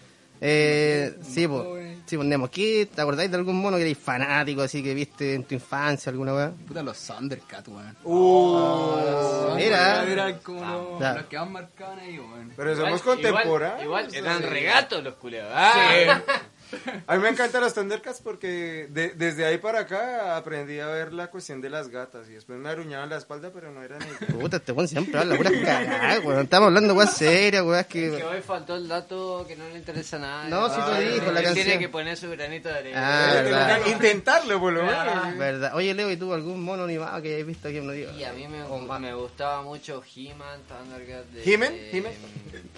Eh, sí, pues, sí, pues, Nemo, ¿qué? ¿Te acordáis de algún mono que erais fanático, así que viste en tu infancia, alguna weá? Puta, los Thundercats, weón. Uh, Mira. Era como los, que más marcaban ahí, weón. pero somos contemporáneos. Igual, igual eran Sí. regatos los culeados. Ah. A mí me encantan los Thundercats porque de- desde ahí para acá aprendí a ver la cuestión de las gatas y después me aruñaban la espalda, pero no era ni... Puta, este weón siempre habla puras cagadas, weón. Estamos hablando de weas serias, weas Que que... hoy faltó el dato que no le interesa a nadie. No, sí te Ay, dijo, la canción. Tiene que poner su granito de arena. Ah, verdad. Intentarlo, por lo menos. Verdad. Oye, Leo, ¿y tú algún mono animado que hayas visto aquí? No digo. Y a mí me, me gustaba mucho He-Man, Thundercats. de- ¿He-Man? ¿He-Man?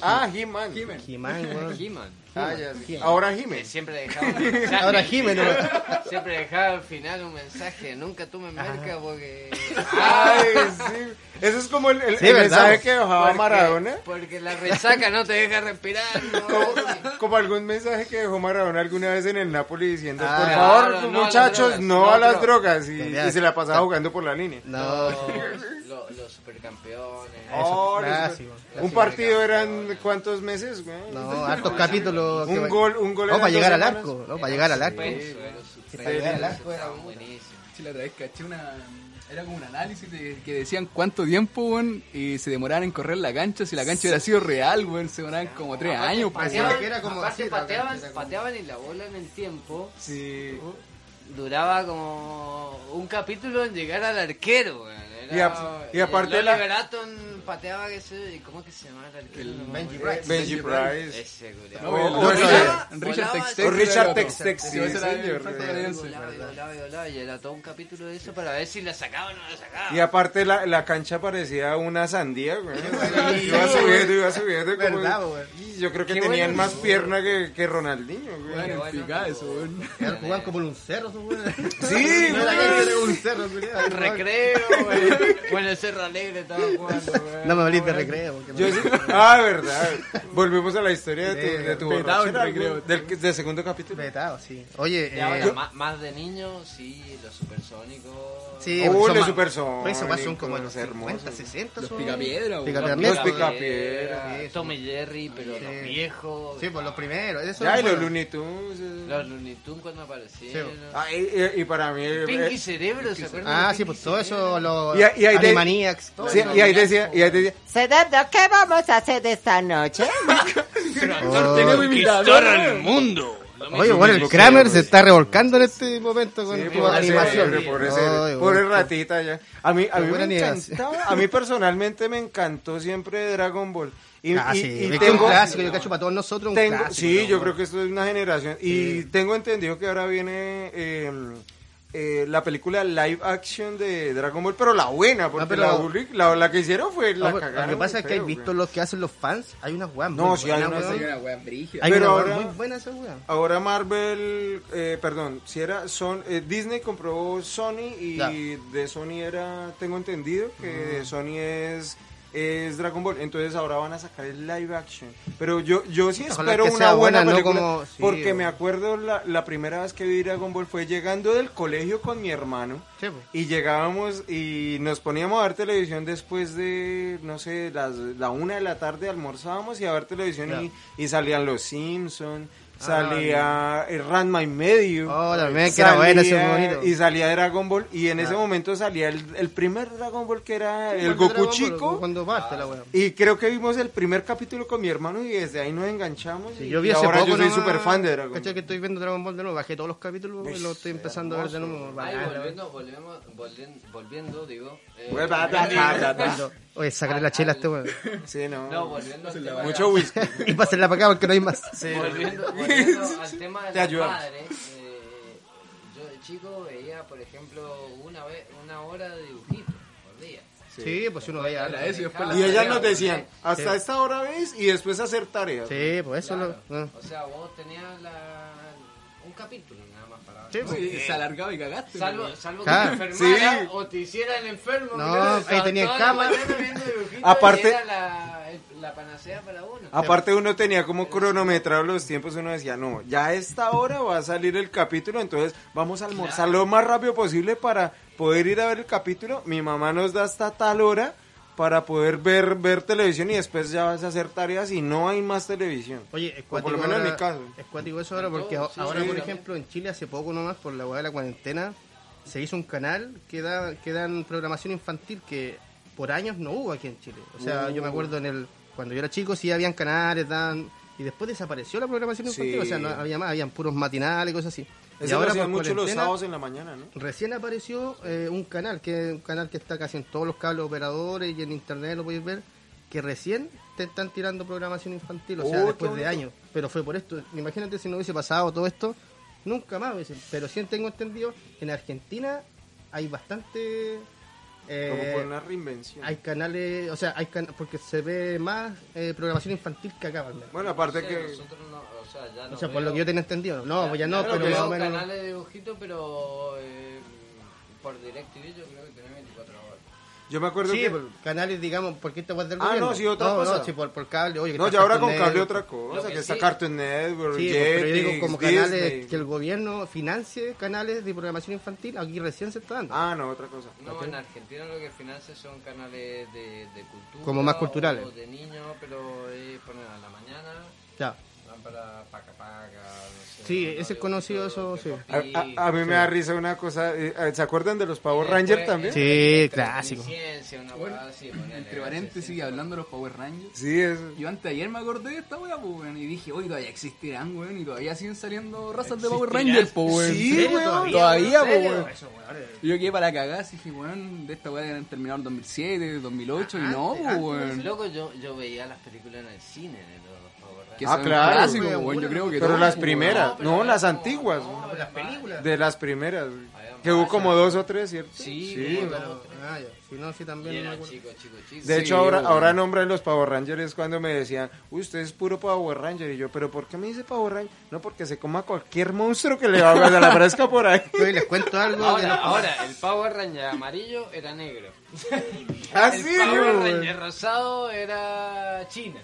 Ah, He-Man. He-Man, weón. He-Man. Ah, ya, sí. He-Man. Ahora Que He-Man. siempre dejaba un mensaje. Ahora weón. Siempre dejaba al final un mensaje. Nunca tú me mercas porque. Ay, sí. Eso es como el, el- Sí, el mensaje que dejaba porque- Maradona. Porque la resaca no te deja respirar. ¿no? Como, como algún mensaje que dejó Maradona alguna vez en el Napoli diciendo, Ah, por claro, favor, no a las muchachos, drogas, no no a las drogas". Y, y se la pasaba jugando por la línea. No. Los, supercampeones. Oh, los- un partido eran cuántos meses, güey. No, hartos capítulos. Un gol, un gol No, para llegar al arco, ¿no? Para llegar al arco. Para llegar al arco era buenísimo. Sí, la otra vez caché una... Era como un análisis de, que decían cuánto tiempo, weón, y se demoraban en correr la cancha. Si la cancha hubiera sido real, weón, se demoraban como tres Aparte, años, pues, pateaban, que era como aparte pateaban, como- pateaban y la bola en el tiempo Sí. duraba como un capítulo en llegar al arquero. weón. Era- Y a- y aparte el la- Oliver Atom pateaba que se... ¿Cómo que se llama? El me Benji. Price. Benji Price. Ese. No, O- el Richard- Tex-Tex o Richard. Tex-Tex, ese el y era todo un capítulo de eso para ver si la sacaba o no la sacaba. Y aparte la, la cancha parecía una sandía, güey. iba subiendo, iba subiendo. como- Verdad, güey. Y yo creo que tenían bueno. más pierna que, que Ronaldinho, güey. Eso, Jugaban como en un cerro, esos güeyes. Sí, güey. El recreo, güey. Bueno, el Cerro Alegre estaba jugando. No me hablé de recreo. Porque Yo sí- ah, verdad. Volvemos a la historia de tu, de tu Petado en borrachera, recreo. güey, del, del segundo capítulo. Vetado, sí. Oye, Y eh, ahora, yo- más, más de niños, sí, los supersónicos. Sí, Uh, son los más- supersónicos, Esos más son como los hermosos. 50, 60. Los son- picapiedra. Los Los picapiedra. Sí, Tom y Jerry, pero Sí. los viejos. Sí, pues los primeros. Esos Ya, y son los buenos. Looney Tunes. eh. Los Looney Tunes cuando aparecieron. Sí. Ah, y, y- y para mí. eh, Pinky Cerebro, ¿se acuerdan? Ah, sí, Pinky pues todo eso, Cerebro? los Y, y ahí de- Animaniacs. todo sí, eso. y ahí decía, y ahí decía, Cerebro, ¿qué vamos a hacer esta noche? Oh. Tenemos invitados. el mundo. Oye, bueno, el Kramer se está revolcando en este momento con Sí, tu animación. cerebro, pobre, Ay, ratita ya. A mí, a mí me encantaba, a mí personalmente me encantó siempre Dragon Ball. Y, Ah, y- sí, y es un tengo, clásico, yo cacho para todos nosotros un tengo- clásico. sí, Dragon yo Ball. creo que esto es una generación. Y tengo entendido que ahora viene eh, eh, la película live action de Dragon Ball, pero la buena, porque Ah, pero- la, la, la que hicieron fue No, la pero cagaron. lo que pasa es que hay feo, visto güey. lo que hacen los fans, hay unas weas No, muy sí, hay buenas, weón. Sí, una weá brígida. Hay Pero una ahora- muy buena esa wea. Ahora Marvel, eh, perdón, si era Son, eh, Disney compró Sony y Ya. de Sony era, tengo entendido que de Sony es es Dragon Ball, entonces ahora van a sacar el live action. Pero yo yo sí Ojalá espero una buena, buena, no como- sí, porque o- me acuerdo la, la primera vez que vi Dragon Ball fue llegando del colegio con mi hermano. Sí, pues. Y llegábamos y nos poníamos a ver televisión después de, no sé, las, la una de la tarde almorzábamos y a ver televisión y, y salían Los Simpsons, salía el Ranma y medio. Oh, también, que era bueno, ese. Y salía Dragon Ball y en ese Ya. momento salía el, el primer Dragon Ball que era el Goku Dragon Ball, chico. Cuando parte la wea. Y creo que vimos el primer capítulo con mi hermano y desde ahí nos enganchamos. Sí, y, yo vi y ahora poco yo soy súper fan de Dragon. Ball. que estoy viendo Dragon Ball de nuevo, bajé todos los capítulos y lo estoy empezando a ver de nuevo. Ay, volviendo, volvemos, volviendo, volviendo, digo. eh, Oye, sacarle la chela a este weón. Sí, no. No, volviendo al tema. Mucho whisky. Y pásenla para acá porque no hay más. Volviendo, volviendo al tema de Te los ayudamos. padres, eh, yo de chico veía, por ejemplo, una vez una hora de dibujitos por día. Sí, pues uno veía. Era eso después la Y ellas nos decían, ¿no? hasta esta hora ves y después hacer tareas. Sí, pues eso Claro. lo. ah. O sea, vos tenías la, un capítulo nada más para ver. Sí, pues. Sí, se alargaba y cagaste. Salvo, que te enfermara Sí. o te hiciera el enfermo. No, ahí tenía cama. Aparte- y era la, el- la panacea para uno. Aparte uno tenía como cronometrado los tiempos, uno decía, no, ya a esta hora va a salir el capítulo, entonces vamos a almorzar lo más rápido posible para poder ir a ver el capítulo. Mi mamá nos da hasta tal hora para poder ver ver televisión y después ya vas a hacer tareas y no hay más televisión. Oye, es por cuático lo menos en mi caso. Es cuático eso ahora porque todo, a- sí, ahora, sí, por también. ejemplo, en Chile hace poco nomás, por la hueá de la cuarentena, se hizo un canal que, da, que dan programación infantil que por años no hubo aquí en Chile. O sea, yo me acuerdo en el cuando yo era chico sí habían canales, dan y después desapareció la programación infantil, Sí. o sea, no había más, habían puros matinales y cosas así. Y Eso hacían por mucho los sábados en la mañana, ¿no? Recién apareció eh, un canal, que es un canal que está casi en todos los cables operadores y en internet lo podéis ver, que recién te están tirando programación infantil, o sea, Oh, después de años. Pero fue por esto. Imagínate si no hubiese pasado todo esto, nunca más hubiese. Pero sí tengo entendido, en Argentina hay bastante... eh, Como por una reinvención. hay canales, o sea, hay can- porque se ve más eh, programación infantil que acá, al menos. Bueno, aparte Sí, que... nosotros no, o sea, ya no O sea, por veo- lo que yo tenía entendido. No, pues ya no, Claro, pero más o menos... canales de dibujito, pero eh, por DirecTV yo creo que tiene 24 horas. Yo me acuerdo Sí, que... por canales, digamos, porque esta del Ah, gobierno. no, sí, otra no, cosa. No, sí, por, por cable, oye. que No, está ya ahora con cable Network. otra cosa, que, que está sí- Cartoon Network, Sí, pues, pero yo digo, como canales Disney. que el gobierno financie canales de programación infantil, aquí recién se está dando. Ah, no, otra cosa. No, en Argentina lo que financia son canales de, de cultura. Como más culturales. O de niños, pero eh, ponen a la mañana. Ya. Lámpara, paca, paca, no sé. Sí, ese es conocido, eso, sí. A, a- a mí me da risa una cosa. eh, ¿Se acuerdan de los Power Rangers también? Sí, clásico. Ciencia, una Bueno, hueá así, ponele, Entre paréntesis, sí. hablando de los Power Rangers. Sí, es. Yo antes de ayer me acordé de esta wea, pues, y dije, oye, todavía existirán, weón, y todavía siguen saliendo razas de Power Rangers, pues. Sí, weón. Todavía, ¿En pues, Yo quedé para cagar, dije, weón, de esta weá deben terminar en 2007, 2008, y no, pues, weón. Loco, yo, yo veía las películas en el cine Power Rangers. Que Ah, son claro, clásicos, weón, weón, yo creo que Pero las primeras, pero no, las antiguas. no, las películas. De las primeras. Había Que hubo como dos o tres, ¿cierto? Sí, Sí, Pero, ah, ya. Si no, sí Y también. no me era acuerdo. chico, chico, chico. De hecho, ahora, weón. ahora nombran los Power Rangers es cuando me decían, uy, usted es puro Power Ranger. Y yo, ¿pero por qué me dice Power Ranger? No, porque se coma cualquier monstruo que le haga se la aparezca por ahí. Oye, les cuento algo. de Ahora, los- ahora, el Power Ranger amarillo era negro. ¿Ah, el? Power güey? Ranger rosado era China.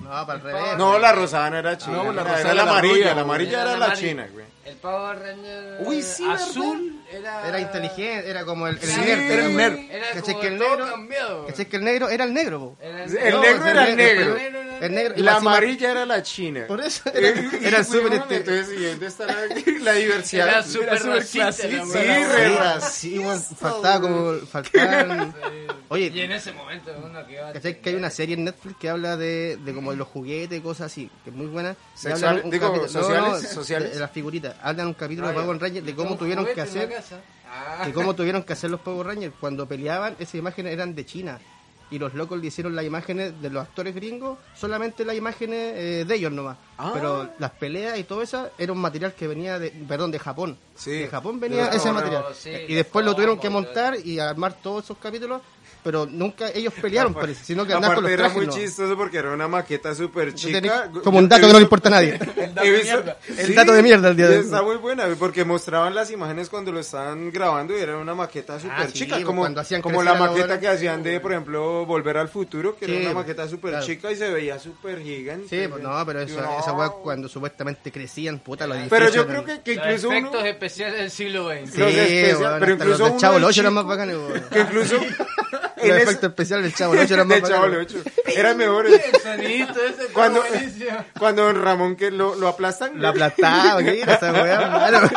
No, para el El revés. No, la rosada no era china. No, la era, rosada era era la la amarilla. rubia, la amarilla era, el la china, güey. El Power Ranger Uy, sí, azul era... Era inteligente, era como el, el Sí, nerd. era un nerd. Era ¿Cachai como que el negro- cambiado. ¿Cachai que el negro era el negro, po? Era El No, negro el era el negro, negro. El negro. y La amarilla era la china. Por eso era, era el súper este- Entonces, ¿y dónde está la, la diversidad? Era súper racista, la Sí, re Sí, faltaba como. Faltaban. Y Oye, en ese momento uno que iba a ¿cachai que hay una serie en Netflix que habla de, de como de los juguetes, cosas así? Que es muy buena. Y Sexual- hablan un digo, capítulo- sociales, de- sociales. De, las figuritas. Hablan un capítulo Ah, de ya. Power Rangers de cómo tuvieron que hacer. Ah. de cómo tuvieron que hacer los Power Rangers. Cuando peleaban, esas imágenes eran de China. Y los locos le hicieron las imágenes de los actores gringos, solamente las imágenes eh, de ellos nomás. Ah. Pero las peleas y todo eso era un material que venía de, perdón, de Japón. Sí. De Japón venía ese material. sí, y después lo tuvieron que montar y armar todos esos capítulos, pero nunca ellos pelearon, parece, sino que andaban con los era trajes. muy ¿no? chistoso porque era una maqueta súper chica. Como un dato que no le importa a nadie. He visto- El Sí, dato de mierda el día de hoy. Está muy buena porque mostraban las imágenes cuando lo estaban grabando y era una maqueta súper Ah, sí, chica, pues, como, cuando hacían como la maqueta hora. que hacían de, por ejemplo, Volver al Futuro, que Sí, era una maqueta súper claro. chica y se veía súper gigante. Sí, pues no, pero eso, uno, esa weá "Oh". cuando supuestamente crecían, puta, los Pero yo creo que, que Los incluso uno... efectos especiales del siglo XX. Sí, los especial- weón, pero incluso los uno Chavo del del Ocho eran más bacanes. Que incluso... en Los ese- efectos especiales del Chavo del Ocho eran más Chavo. Ocho. Eran mejores. El sonidito ese Cuando, buenísimo. cuando don Ramón que lo, lo aplastan. La aplastaba, ¿qué era esa weá? mano?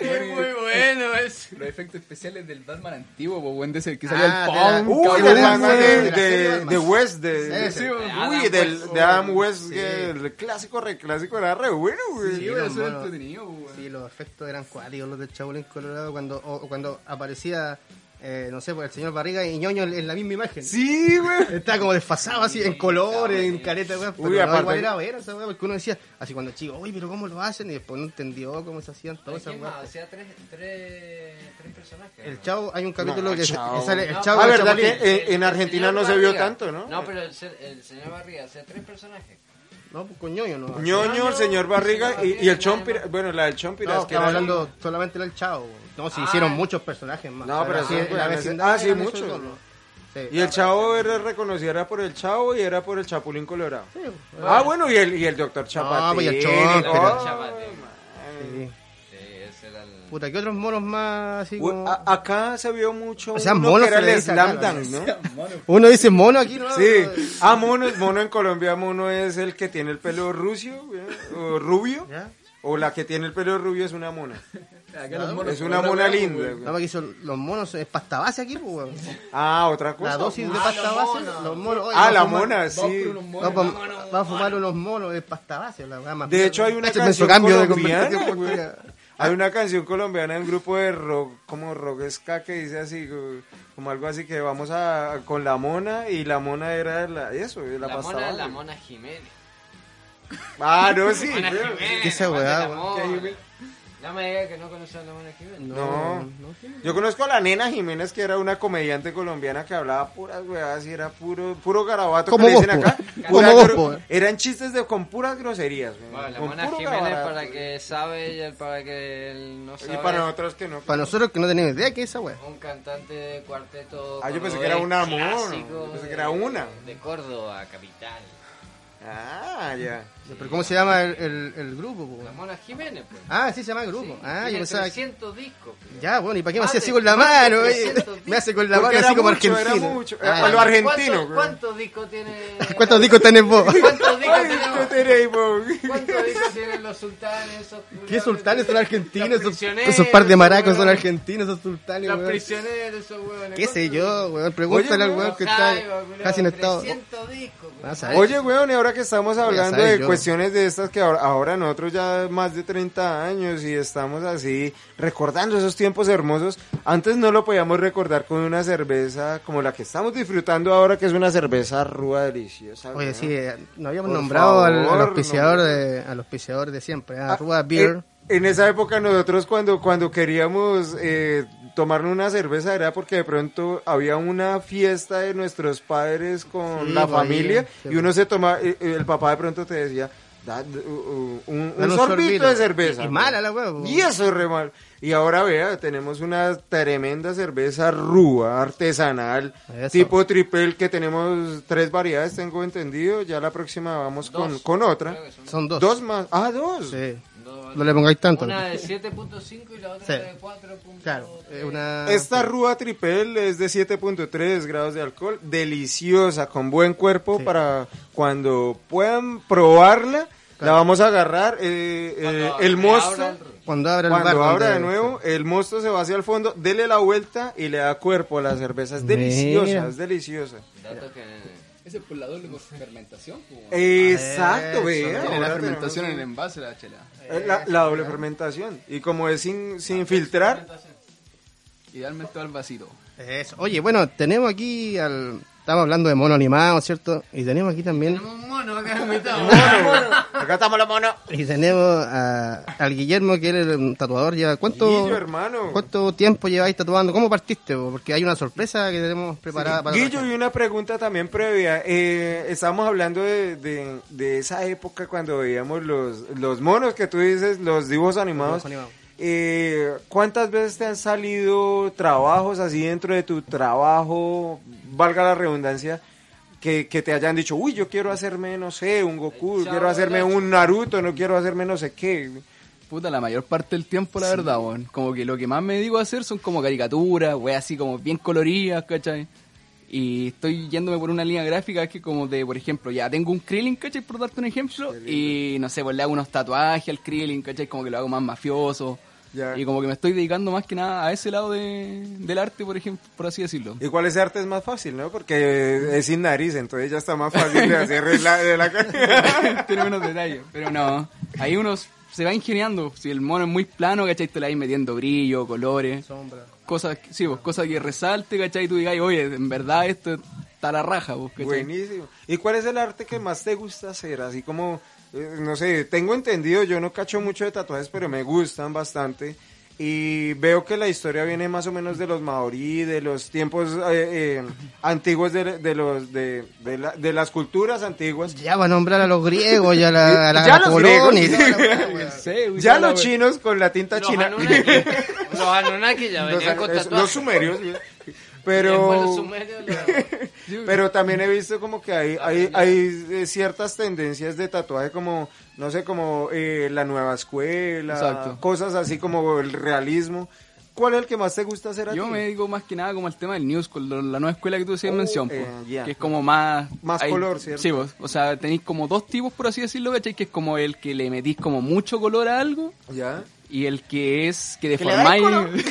Es muy bueno eso. Los efectos especiales del Batman antiguo, pues, weón, de ese que salía Ah, el de la- punk, Uy, del de Batman la de, de, de West, de, de- weón. uy, Adam del, West, de Adam West, sí. que el clásico, re clásico era re bueno, güey. Sí, Sí, weón, los eso es monos. entretenido, weón. Sí, los efectos eran cuáticos los del Chapulín Colorado cuando, o cuando aparecía, eh, no sé, pues el señor Barriga y ñoño en, en la misma imagen. Sí, güey. Estaba como desfasado así en colores, en careta. Pero Uy, no, aparte- igual era bueno esa weá, porque uno decía, así cuando chico, uy, pero ¿cómo lo hacen? Y después no entendió cómo se hacían todas esas weas. Hacía tres, tres, tres personajes. El ¿no? Chavo, hay un capítulo No, que, Chavo. que sale el No, Chavo Ah, y el verdad Chapulín. que en, en El Argentina señor no se vio Barriga. tanto, ¿no? No, pero el, se- el señor Barriga hacía tres personajes. No, pues con ñoño, no. Ñoño, el señor Barriga y, y el Chompira. Bueno, la del Chompira No, es que estamos era- hablando solamente del Chavo. weón. No, se Ah. hicieron muchos personajes más. No, pero sí, la vecindad ah, sí, muchos, ¿no? Sí. Y el chavo era reconocido era por el chavo y era por el Chapulín Colorado. Sí, Ah, bueno, y el, y el doctor Chapatín. pues, y el. Oh, Chapatín. sí. Sí, ese era el... Puta, ¿qué otros monos más así Uy, como... a- acá se vio mucho O sea, uno mono que era el dice Slam Dunk, ¿no? Uno dice mono aquí, ¿no? Sí. Ah, mono, mono en Colombia, mono es el que tiene el pelo rucio, ¿eh? o rubio. ¿Ya? O la que tiene el pelo rubio es una mona. Acá los monos Es una mona otra linda. No, porque son los monos es pasta base aquí, pues, weón. Ah, otra cosa. La dosis de Ah, pasta los base, monos. los monos. oye, Ah, a la fumar- mona, Vamos sí. por unos monos. A fumar unos monos de pasta base, la weá más De hecho, hay una canción cambio de colombiana, conversación, güey. porque- Hay una canción colombiana en un grupo de rock, como rock ska, que dice así, como algo así que vamos a con la mona y la mona era la, eso, la, La pasta mona, base. la mona Jiménez. Ah, no, sí. Mona güey. Jiménez. ¿Qué esa aguante weá, la weón? mona. No me diga que no conoces a la mona Jiménez. No. Yo conozco a la nena Jiménez, que era una comediante colombiana que hablaba puras weas y era puro, puro garabato Como que dicen acá. Como Pura. Eran chistes de, con puras groserías. Bueno, la con mona puro Jiménez garabato, para que sabe y el para que él no sabe. Y para nosotros que no. Para nosotros que no tenemos idea qué es esa weá. Un cantante de cuarteto. Ah, yo pensé que era una clásico Yo pensé que era una. De Córdoba, capital. Ah, ya. Pero ¿cómo se llama el, el, el grupo? po? La Mona Jiménez, pues. Ah, sí se llama grupo. ah, yo pensaba que... 300 discos. pues. Ya, bueno, ¿y para qué me Más hacía así con la mano? oye? 300 Me hace con la mano así como mucho, argentino. mucho. Ah, a lo argentino. ¿Cuántos, güey. cuántos discos tiene? ¿Cuántos discos tenés vos? ¿Cuántos discos Ay, tenemos? ¿qué tenéis, vos? ¿Cuántos discos tienen los sultanes? Esos ¿Qué sultanes son argentinos? Esos, par de maracos son argentinos, esos sultanes, Los prisioneros, esos huevones. ¿Qué sé ¿Cuántos yo, weón? Pregúntale al weón que está casi en estado. 300 discos. Ah. Oye, weón, y ahora que estamos hablando de yo. Cuestiones de estas que ahora, ahora nosotros ya más de 30 años y estamos así recordando esos tiempos hermosos, antes no lo podíamos recordar con una cerveza como la que estamos disfrutando ahora, que es una cerveza rúa deliciosa. Oye, sí, eh, nos habíamos Por nombrado al, al auspiciador no. de, al auspiciador de siempre, a Ah, Rúa Beer. eh, En esa época nosotros cuando, cuando queríamos eh, tomarnos una cerveza era porque de pronto había una fiesta de nuestros padres con Sí, la ahí, familia y uno se toma, eh, eh, el papá de pronto te decía, "Da, uh, uh, un, sorbito, sorbito". de cerveza. Y- y mala la huevo. Y eso es re mal. Y ahora vea, tenemos una tremenda cerveza rúa, artesanal, Eso. tipo triple, que tenemos tres variedades, tengo entendido. Ya la próxima vamos con, con otra. Son dos. Dos más. Ah, dos. Sí. No le pongáis tanto. Una de 7.5 y la otra Sí. de 4. Claro, una... Esta Rúa Triple es de 7.3 grados de alcohol, deliciosa, con buen cuerpo Sí. para cuando puedan probarla. La vamos a agarrar, eh, eh, el mosto, abra el- Cuando abra el bar. cuando abra de nuevo, el mosto se va hacia el fondo, dele la vuelta y le da cuerpo a la cerveza. Es Mira. deliciosa, es deliciosa. Dato que. Ese es por la doble fermentación. weón. Exacto, vea. Tiene la fermentación en el envase la chela. un- la, la doble fermentación. Y como es sin, sin filtrar, Idealmente va al vasito. Eso. Oye, bueno, tenemos aquí al... Estamos hablando de mono animado, ¿cierto? Y tenemos aquí también... Tenemos un mono acá invitado. acá estamos los monos. Y tenemos a- al Guillermo, que es el tatuador. ya ¿Cuánto, Guillo, hermano. ¿Cuánto tiempo lleváis tatuando? ¿Cómo partiste? bo? Porque hay una sorpresa que tenemos preparada para... Guillo, y una pregunta también previa. Eh, estábamos hablando de, de, de esa época cuando veíamos los, los monos que tú dices, los dibujos animados. Dibujos animados. Eh, ¿Cuántas veces te han salido trabajos así dentro de tu trabajo, valga la redundancia, que, que te hayan dicho, uy, yo quiero hacerme, no sé, un Goku, quiero hacerme del Ocho"? un Naruto, no quiero hacerme no sé qué? Puta, la mayor parte del tiempo, la verdad, weón. Como que lo que más me digo hacer son como caricaturas, wey, así como bien coloridas, ¿cachai? Y estoy yéndome por una línea gráfica que como de, por ejemplo, ya tengo un Krillin, ¿cachai? Por darte un ejemplo. Y no sé, pues le hago unos tatuajes al Krillin, ¿cachai? Como que lo hago más mafioso. Ya. Y como que me estoy dedicando más que nada a ese lado de, del arte, por ejemplo, por así decirlo. Igual ese arte es más fácil, ¿no? Porque es sin nariz, entonces ya está más fácil de hacer la, de la cara. Tiene menos detalles, pero no. Ahí uno se va ingeniando. Si el mono es muy plano, ¿cachai? Te le vas metiendo brillo, colores. Sombra. cosas, sí, vos, cosas que resalte, ¿cachai? Y tú digas, oye, en verdad esto está la raja, vos, ¿cachai? Buenísimo. ¿Y cuál es el arte que más te gusta hacer? Así como, no sé, tengo entendido, yo no cacho mucho de tatuajes, pero me gustan bastante. Y veo que la historia viene más o menos de los maorí, de los tiempos eh, eh, antiguos de, de los de, de, la- de las culturas antiguas. Ya va a nombrar a los griegos, ya a la, a la Ya los Colón y griegos. Ya los chinos con la tinta Los china. Anunnaki, los Anunnaki ya Los, venían con es- tatuajes. los sumerios. Pero... Pero también he visto como que hay, hay, hay eh, ciertas tendencias de tatuaje como, no sé, como eh, la nueva escuela, Exacto. cosas así como el realismo. ¿Cuál es el que más te gusta hacer a Yo ti? me dedico más que nada como al tema del New School, la nueva escuela que tú decías Oh, mención, eh, pues, que es como más... Más color, ¿cierto? Sí, vos, o sea, tenéis como dos tipos, por así decirlo, ¿cachai? Que es como el que le metís como mucho color a algo ¿Ya? Y el que es que deformáis... dais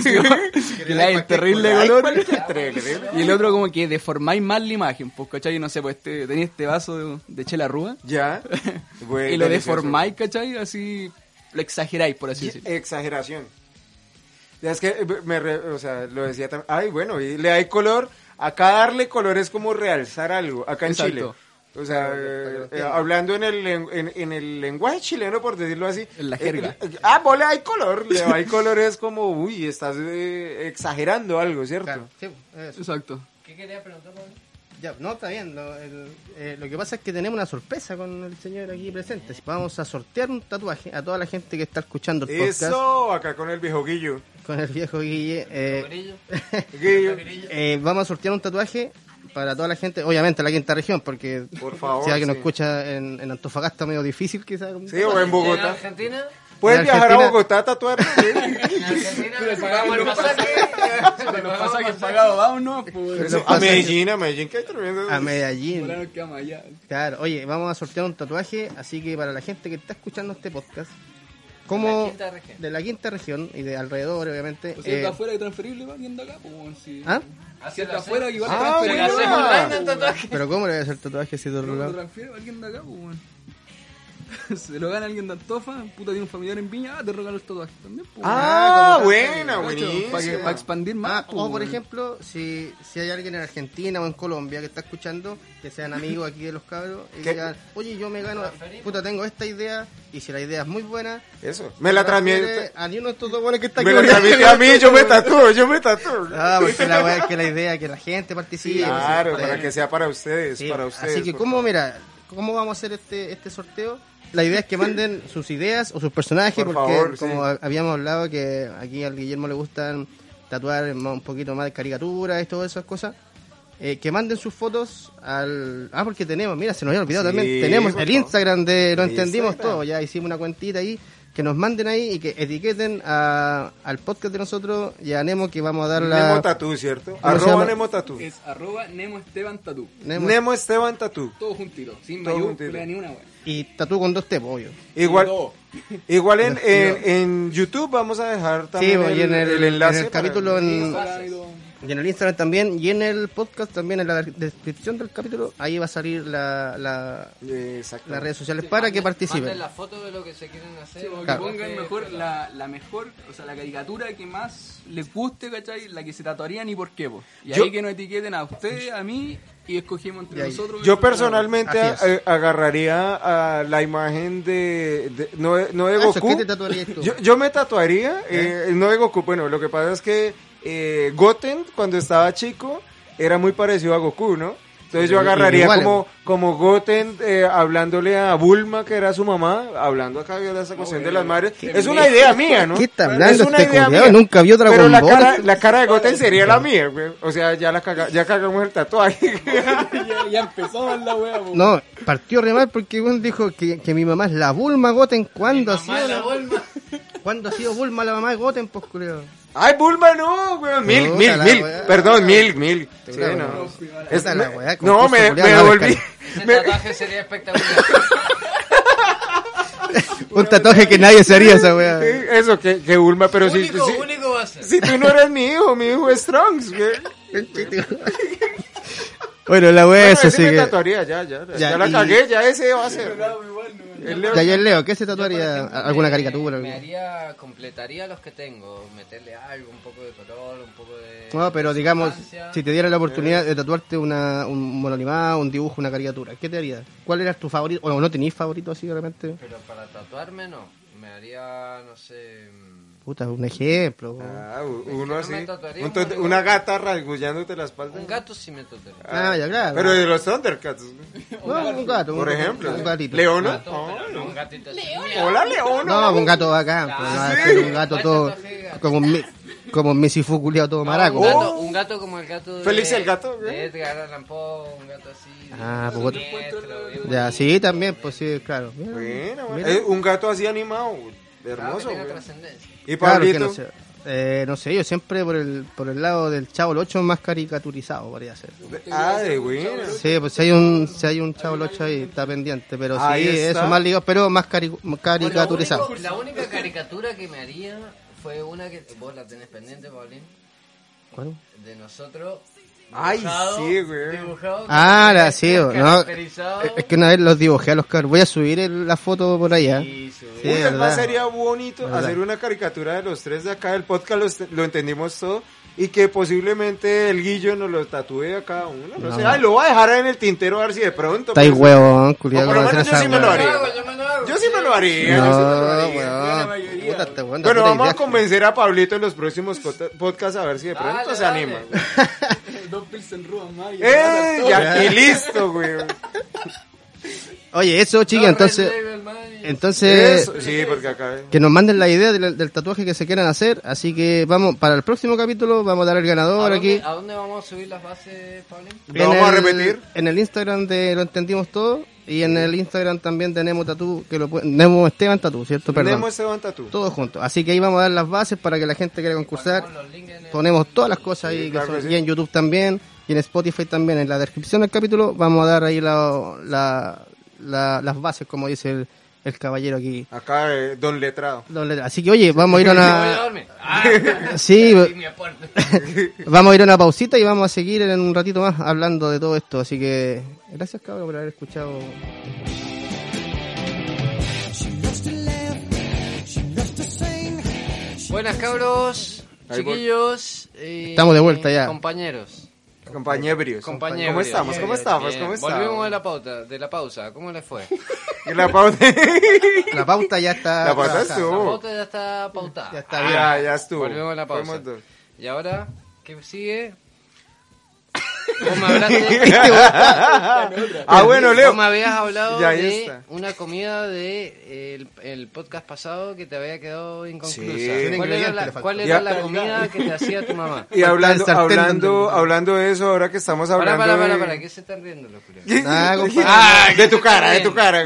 que le dais terrible color. Y el otro como que deformáis más la imagen, pues, ¿cachai? No sé, pues este, tenéis este vaso de, de chela rúa ¿Ya? Y lo deformáis, ¿cachai? Así lo exageráis, por así decirlo. Exageración. Ya es que, eh, me re- o sea, lo decía también. Ay, bueno, y le hay color. Acá darle color es como realzar algo, acá en Exacto. Chile. O sea, eh, eh, hablando en el, en, en el lenguaje chileno, por decirlo así. En la jerga. eh, ah, vos le hay color. Le hay color es como, uy, estás eh, exagerando algo, ¿cierto? Claro, sí, eso. Exacto. ¿Qué quería preguntar, Pablo? Ya, no, está bien. Lo, el- eh, lo que pasa es que tenemos una sorpresa con el señor aquí presente. Vamos a sortear un tatuaje a toda la gente que está escuchando el podcast Eso, acá con el viejo Guillo. con el viejo Guille. eh, Grillo. Guillo. eh, vamos a sortear un tatuaje para toda la gente, obviamente la quinta región, porque Por favor, si alguien nos sí. escucha en, en Antofagasta medio difícil quizás. Sí, o en ¿En Bogotá. Argentina? Puedes En viajar a Bogotá a tatuarte. En Argentina le pagamos el pasaje. Le Los pagamos pasajes el pagados, vámonos, pues. a Medellín, a Medellín, que hay tremendo. A Medellín. Nos. Claro, oye, vamos a sortear un tatuaje, así que para la gente que está escuchando este podcast, como la quinta región. de la quinta región y de alrededor, obviamente. Sea, eh, afuera y transferible va alguien de acá, pues. ¿Ah? Afuera igual Ah. Pero ¿cómo le voy a hacer tatuaje si Pero lo transfiero a alguien de acá, pues. Se lo gana alguien de Antofa, puta tiene un familiar en Viña, ah, te regalo el tatuaje también, pues. Ah, como buena, Para buenísima. expandir más. Ah, pues, o por weón. ejemplo, si, si hay alguien en Argentina o en Colombia que está escuchando, que sean amigos aquí de los cabros, y ¿Qué? digan, oye, yo me gano, puta, tengo esta idea, y si la idea es muy buena, Eso. Me la transmite. a ni uno de estos dos buenos que está aquí. Me la transmite a mí, yo me tatúo, yo me tatúo. Ah, porque la weá es que la idea es que la gente participe. Claro, Sí, para que sea para ustedes, Sí, para ustedes. Así que, por ¿cómo, mira, cómo vamos a hacer este, este sorteo? La idea es que manden sus ideas o sus personajes, Por porque favor, como sí. habíamos hablado que aquí al Guillermo le gustan tatuar un poquito más de caricaturas y todas esas cosas. eh, que manden sus fotos al... Ah, porque tenemos, mira, se nos había olvidado Sí, también, tenemos el. Instagram de Lo Entendimos Instagram. Todo, ya hicimos una cuentita ahí, que nos manden ahí y que etiqueten a- al podcast de nosotros y a Nemo que vamos a dar la... Nemo Tatú, ¿cierto? ¿Cómo se Arroba? Nemo Tatú. Es arroba Nemo Esteban Tatú. Nemo- Nemo Esteban Tatú. Todo juntito, sin mayúscula ni una weón. Y tatú con dos tepos, obvio. Igual, igual en, en, en YouTube vamos a dejar también Sí, y en el, el enlace. en el capítulo, en, Instagram y en el Instagram también, y en el podcast también, en la descripción del capítulo, ahí va a salir la, la- las redes sociales para que participen. La foto de lo que se quieren hacer. Sí, o que Claro. pongan mejor la, la mejor, o sea, la caricatura que más les guste, ¿cachai? La que se tatuarían y por qué, po. Y Yo- ahí que nos etiqueten a usted, a mí, y escogimos entre Y ahí. nosotros. Yo personalmente eh, agarraría a la imagen de, de- no, de- no de Ah, eso, Goku. ¿qué te tú? Yo, yo me tatuaría, eh, no de Goku. Bueno, lo que pasa es que eh, Goten, cuando estaba chico, era muy parecido a Goku, ¿no? Entonces yo agarraría igual, como, como Goten eh, hablándole a Bulma, que era su mamá, hablando acá de esa cuestión de las madres. Es una idea mía, ¿no? ¿Qué está hablando Es una este idea culiao? mía. Nunca vio Dragon Pero la Ball. cara, la cara de Goten sería la mía, güey. O sea, ya, la caga- ya cagamos el tatuaje. ya, ya empezó la wea, po. No, partió re mal porque uno dijo que, que mi mamá es la Bulma Goten. ¿Cuándo ha sido? Mamá, la la- Bulma. ¿Cuándo ha sido Bulma la mamá de Goten, pues, culeo? Ay, Bulma no, güey. Mil, Puta mil, la mil. weá. Perdón, mil, mil. Sí, no. Es- la no, me, me no, volví. descarga. Ese me- tatuaje sería espectacular. Un tatuaje que nadie se haría esa weá. Eso, que, que Bulma, pero si, único, si, único va a ser. si tú no eres mi hijo, mi hijo es Trunks, güey. Bueno, la Bueno, es así que... tatuaría, ya, ya. Ya, Ya, la y- cagué, ya ese va a ser. El Leo- Ya, el Leo, ¿qué se tatuaría? ¿Alguna me- caricatura? Me haría, completaría los que tengo, meterle algo, un poco de color, un poco de. No, pero digamos, sustancia. si te diera la oportunidad de tatuarte una, un mono animado, un dibujo, una caricatura, ¿qué te harías? ¿Cuál era tu favorito? O no tenías favorito así realmente. Pero para tatuarme no. Me haría, no sé. mm, Puta, un ejemplo. Ah, uno así. Un una gata rasguñándote la espalda. Un gato sí me tatuaría. Ah, ya, claro. Pero de los Thundercats. ¿no? No, un gato. Por un- ejemplo. Un gatito. Leona. Gato, pero no un gatito así. Hola, Leona. No, un gato bacán. pues, no va a Sí. ser un gato ¿Cuál todo. Como un, mi- como un culiao todo No, maraco. un, gato, Oh. un gato como el gato de, el gato, de Edgar Allan Poe, un gato así. Ah, pues, bien Ya, bonito. sí, también, pues sí, claro. Mira. Bueno, bueno. Mira. Eh, un gato así animado. Hermoso, güey. trascendencia. Y Claro que Pablito. no sé. Eh, no sé, yo siempre por el, por el lado del Chavo 8 más caricaturizado podría ser. Ah, de bueno. Sí, pues si hay un, si hay un Chavo 8 ahí, está pendiente, pero sí, Ahí está. eso más ligado, pero más cari- caricaturizado. Pues la, única, la única caricatura que me haría fue una que vos la tenés pendiente, Paulín, ¿Cuál? de nosotros. Ay, sí, güey. Ah, la sí, no. caracterizado. Es que una vez los dibujé a los cabros. Voy a subir el- la foto por allá. Sí, es además verdad. sería bonito Verdad. hacer una caricatura de los tres de acá del podcast, lo, entendimos todo, y que posiblemente el Guillo nos lo tatúe a cada uno. No, No. sé, ay, lo voy a dejar en el tintero a ver si de pronto. Está pues, huevón, culiado. Por lo menos yo sí me lo haría. yo me lo hago. Yo sí me lo haría. yo No, sí me lo haría. Puta, Bueno, vamos a convencer a Pablito en los próximos podcasts a ver si de pronto Dale, se dale. anima. Dos pilsen rubas más. y ¡Eh! Ya, y listo, güey. Oye, eso, No, entonces. Entonces, Eso, sí, porque acá... que nos manden la idea del, del tatuaje que se quieran hacer. Así que vamos, para el próximo capítulo vamos a dar el ¿A ganador dónde, aquí. ¿A dónde vamos a subir las bases, Paulín? ¿Lo vamos a repetir? En el Instagram de Lo Entendimos Todo. Y en el Instagram también de Nemo Tatú, que lo puede- Nemo Esteban Tatú, ¿cierto? Perdón. Nemo Esteban Tatú. Todos juntos. Así que ahí vamos a dar las bases para que la gente quiera concursar. Ponemos todas las cosas ahí, Sí, que claro son- que sí. y en YouTube también, y en Spotify también. En la descripción del capítulo vamos a dar ahí la, la- la- las bases, como dice el, el caballero aquí. Acá, eh, Don Letrado. Doble- Así que oye, vamos a ir a una... Ah, Sí, vamos a ir a una pausita y vamos a seguir en un ratito más hablando de todo esto. Así que gracias cabrón por haber escuchado. Buenas cabros, Ahí chiquillos. y Estamos de vuelta ya. Compañeros. Compañeros. Compañeros. ¿Cómo estamos? ¿Cómo estamos? ¿Cómo estamos? Volvemos de la pauta, de la pausa. ¿Cómo le fue? La pauta. La pauta ya está... La pauta estuvo. La pauta ya está pautada. Ya está bien. Ya, ya estuvo. Volvemos a la pausa. Y ahora, ¿qué sigue? Vos me hablaste, Ah, bueno, Leo. vos me habías hablado Ya, de está. una comida de eh, el, el podcast pasado que te había quedado inconclusa. Sí. ¿Cuál era la, Ya. comida que te hacía tu mamá? Y hablando, hablando, hablando de eso, ahora que estamos hablando para, para, de... para, ¿qué se están riendo los culiados? Ah, compadre. Ah, de tu cara, de tu cara.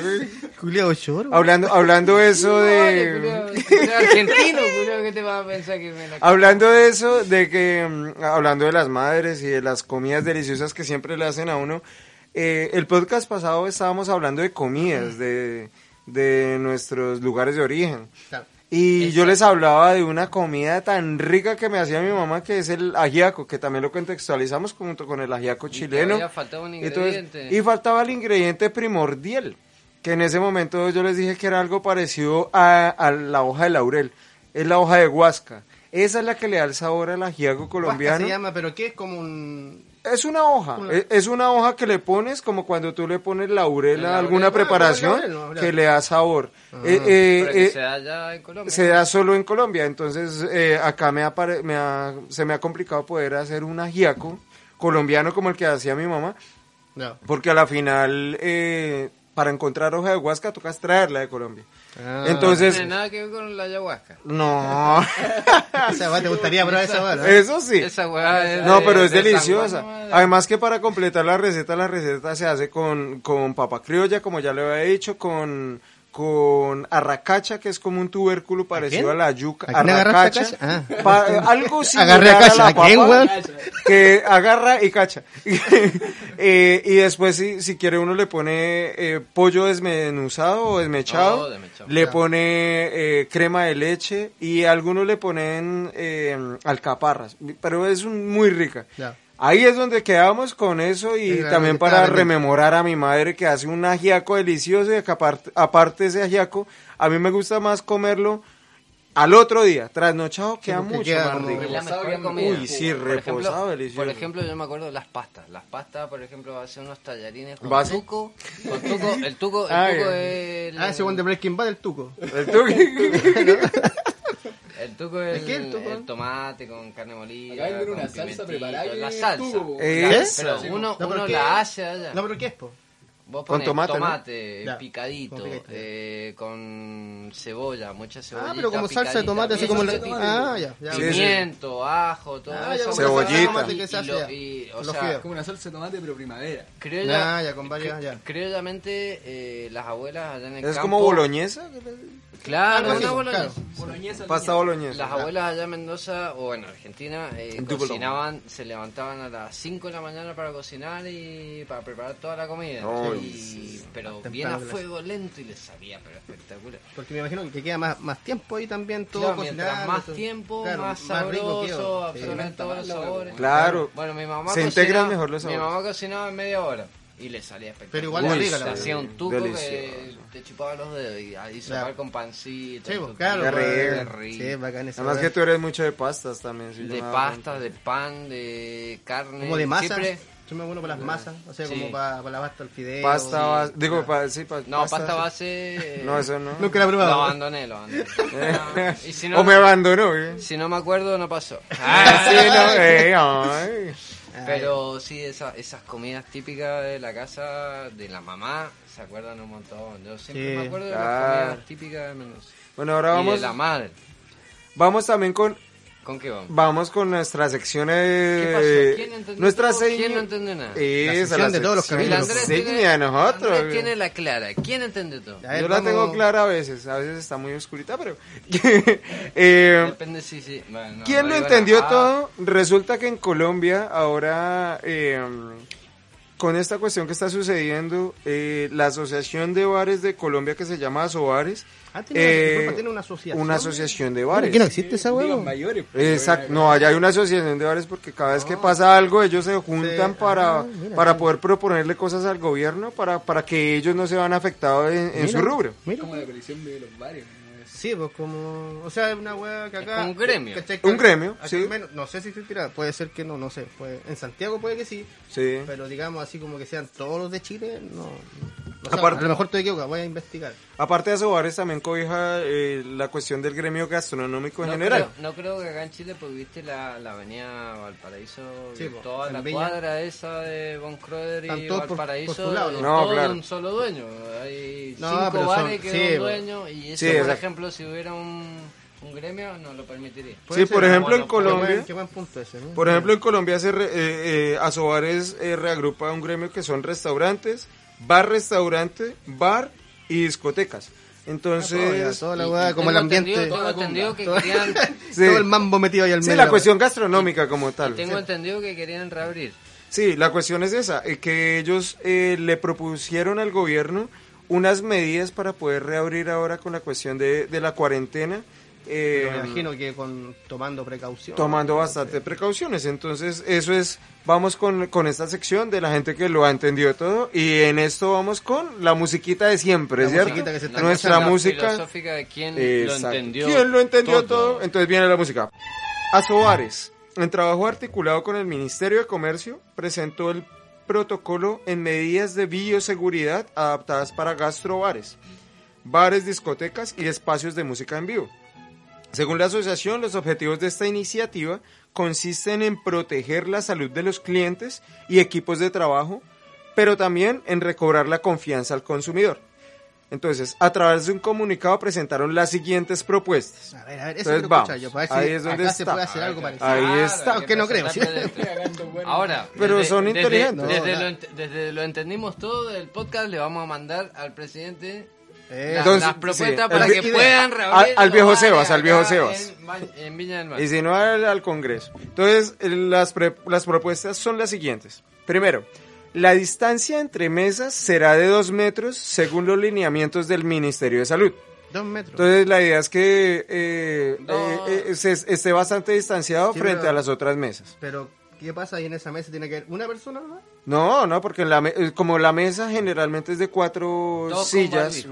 Choro. Hablando, hablando eso de... culiao, culiao argentino, culiao, ¿qué te vas a pensar que me la... Hablando de eso, de que, mm, hablando de las madres y de las comidas deliciosas que siempre le hacen a uno, eh, el podcast pasado estábamos hablando de comidas, de, de nuestros lugares de origen. Y yo les hablaba de una comida tan rica que me hacía mi mamá, que es el ajiaco, que también lo contextualizamos junto con el ajiaco chileno. todavía faltaba un Entonces, ingrediente. y faltaba el ingrediente primordial, que en ese momento yo les dije que era algo parecido a, a la hoja de laurel, es la hoja de huasca. Esa es la que le da el sabor al ajiaco Huasca colombiano. se llama, pero ¿qué es como un... Es una hoja, es- es una hoja que le pones como cuando tú le pones laurel El a alguna Ah, preparación no, ya. que le da sabor. Eh, eh, eh, se da allá en Colombia. se da solo en Colombia, entonces eh, acá me, apare- me ha- se me ha complicado poder hacer un ajiaco colombiano como el que hacía mi mamá, porque a la final eh, para encontrar hoja de huasca tocas traerla de Colombia. Ah. No Entonces, tiene nada que ver con la ayahuasca. no, Esa weá te gustaría probar esa weá, ¿no? eso sí. Esa weá es No, de- pero es de deliciosa. Juan, ¿no? Además que para completar la receta, la receta se hace con, con papa criolla, como ya le había dicho, con, con arracacha, que es como un tubérculo parecido a la yuca. ¿A quién agarraste Arracacha. cacha? Ah. Pa- algo similar a cacha. la ¿A quién, papa? Que agarra y cacha. Eh, y después, si, si quiere, uno le pone eh, pollo desmenuzado o desmechado. Oh, desmechado. Le pone eh, crema de leche y algunos le ponen eh, alcaparras. Pero es un- muy rica. Ya. Ahí es donde quedamos con eso y también para rememorar a mi madre que hace un ajiaco delicioso y que aparte, aparte de ese ajiaco, a mí me gusta más comerlo al otro día, trasnochado, queda mucho queda más rico. La mejor comida. Uy, sí, Por reposado, ejemplo- delicioso. Por ejemplo, yo me acuerdo de las pastas. Las pastas, por ejemplo, hacer unos tallarines con ¿Base? tuco. Con tuco. El tuco, el Ah, tuco es el, Ah, ese one de Breaking Bad, el tuco. El tuque. el tuco es ¿Qué es el el, tuco? el tomate con carne molida. Acá venden una salsa preparada La es salsa. tuco. ¿Eh? Pero Sí, uno, No, pero uno la hace allá. No, pero ¿qué es, po? Vos Con tomate, tomate, ¿no? Picadito, con eh, con cebolla, mucha cebolla. Ah, pero como salsa de tomate, así como la... Ah, ya. ya. Sí, sí. Pimiento, ajo, todo Ah, eso. Cebollita. que se Y lo- y, o sea. Como una salsa de tomate, pero primavera. criolla- Ah, ya, con varias, ya. criollamente eh, las abuelas allá en el Es campo... como boloñesa, Claro, una así, boloñesa. Boloñesa. pasta boloñesa. Las abuelas allá en Mendoza, o bueno, Argentina, eh, En cocinaban, se levantaban a las 5 de la mañana para cocinar y para preparar toda la comida. Y- pero bien a fuego lento y les salía, pero espectacular. Porque me imagino que queda más, más tiempo ahí también todo Claro, más tiempo, Claro, más sabroso, absorben todos los sabores. Claro. Bueno, mi mamá Se cocinaba- integran mejor los Mi sabores. mamá cocinaba en media hora y le salía espectacular. Pero igual Uy, rica se la hacía un tuco que te chupaba los dedos y ahí Claro. sopar con pancito. Sí, pues, claro. Pues, rico. Sí, bacán esa Además que tú eres mucho de pastas también. yo de me pasta, cuenta. de pan, de carne. Como de masa. Siempre, Soy más bueno para las masas, o sea, Sí. como para, para la pasta al fideo. Pasta, base- digo, pa- sí, pa- No, pasta base. No, eso no. Nunca la he Lo abandoné, lo abandoné. Ah, y si no, o me abandonó, ¿eh? si no me acuerdo, no pasó. Ah, sí, no, eh, ay. Pero sí, esa- esas comidas típicas de la casa de la mamá se acuerdan un montón. Yo siempre Sí, me acuerdo de las comidas típicas de Mendoza. Bueno, ahora Y vamos, de la madre. vamos también con, ¿Con qué vamos? vamos con nuestra sección ¿Qué pasó? eh, ¿Quién entendió nuestra todo? seña- ¿Quién no entendió nada? Esa, sección de todos los sección capítulos. Andrés insignia tiene, de nosotros. Andrés tiene la clara. ¿Quién entendió todo? A Yo la vamos- tengo clara a veces, a veces está muy oscurita, pero... eh, Depende si sí. Bueno, no, ¿Quién no lo entendió nada. todo? Resulta que en Colombia ahora, eh, con esta cuestión que está sucediendo, eh, la Asociación de Bares de Colombia que se llama Asobares, Ah, tiene, eh, una asociación. una asociación de bares. ¿Qué no existe esa huevo? mayores. pues, Exacto, no, allá hay una asociación de bares porque cada vez que pasa algo ellos se juntan Sí, para, ah, mira, para poder proponerle cosas al gobierno para, para que ellos no se van afectados en, en su rubro. Mira. Como la de los bares. Sí, pues como... O sea, es una hueá que acá... como un gremio. ¿cachai? Un gremio, Acá sí. menos- no sé si existirá, puede ser que no, no sé. Puede, en Santiago puede que sí, Sí. pero digamos así como que sean todos los de Chile, no... no sé, Aparte- a lo mejor estoy equivocado, voy a investigar. Aparte de Asobares también cobija eh, la cuestión del gremio gastronómico en No general. creo, no creo que acá en Chile, porque viste la, la avenida Valparaíso, Sí, po, toda la Viña. cuadra esa de Von Croeder Están y por- Valparaíso, por lado, es ¿no? Todo claro. un solo dueño. Hay No, cinco pero son- bares que sí, un po. dueño y eso, Sí, por exacto. ejemplo, si hubiera un, un gremio, no lo permitiría. Sí, por ejemplo, bueno, en Colombia... buen, qué buen punto ese, ¿no? Por ejemplo, en Colombia se re- eh, eh, Asobares eh, reagrupa un gremio que son restaurantes, bar-restaurante, bar y discotecas. Entonces, Todo, ya, toda la hueá, como el ambiente... entendido- tengo entendido que todo- querían, Sí. Todo el mambo metido ahí al sí, medio. la de cuestión gastronómica como tal. tengo entendido que querían reabrir. Sí, la cuestión es esa, eh, que ellos eh, le propusieron al gobierno unas medidas para poder reabrir ahora con la cuestión de, de la cuarentena. Eh, Me imagino que con tomando precaución. tomando bastante precauciones. Entonces, eso es, vamos con, con esta sección de la gente que lo ha entendido todo y en esto vamos con la musiquita de siempre, La ¿cierto? musiquita que se está Nuestra música. filosófica de quién Exacto. lo entendió. ¿Quién lo entendió todo? Entonces viene la música. Asobares, en trabajo articulado con el Ministerio de Comercio, presentó el protocolo en medidas de bioseguridad adaptadas para gastrobares, bares, discotecas y espacios de música en vivo. Según la asociación, los objetivos de esta iniciativa consisten en proteger la salud de los clientes y equipos de trabajo, pero también en recobrar la confianza al consumidor. Entonces, a través de un comunicado presentaron las siguientes propuestas. A ver, a ver, eso Entonces, vamos. escuchar yo, para ver si Ahí es donde acá se está. puede hacer algo parecido. Ahí Claro, está, aunque no creo, Ahora, Pero desde- son desde- inteligentes. Desde, No, lo, desde lo entendimos todo del podcast, le vamos a mandar al presidente Eh, Entonces, las propuestas sí, para el- que idea. puedan reabrir Al- al viejo Sebas, al viejo Sebas. En, en Viña del Mar. Y si no, al, al Congreso. Entonces, eh, las, pre- las propuestas son las siguientes. Primero, la distancia entre mesas será de dos metros según los lineamientos del Ministerio de Salud. dos metros. Entonces, la idea es que eh, No. eh, eh, se- esté bastante distanciado Sí, frente pero- a las otras mesas. Pero, ¿qué pasa ahí en esa mesa? ¿Tiene que haber una persona nomás? No, no, porque en la me- eh, como la mesa generalmente es de cuatro sillas,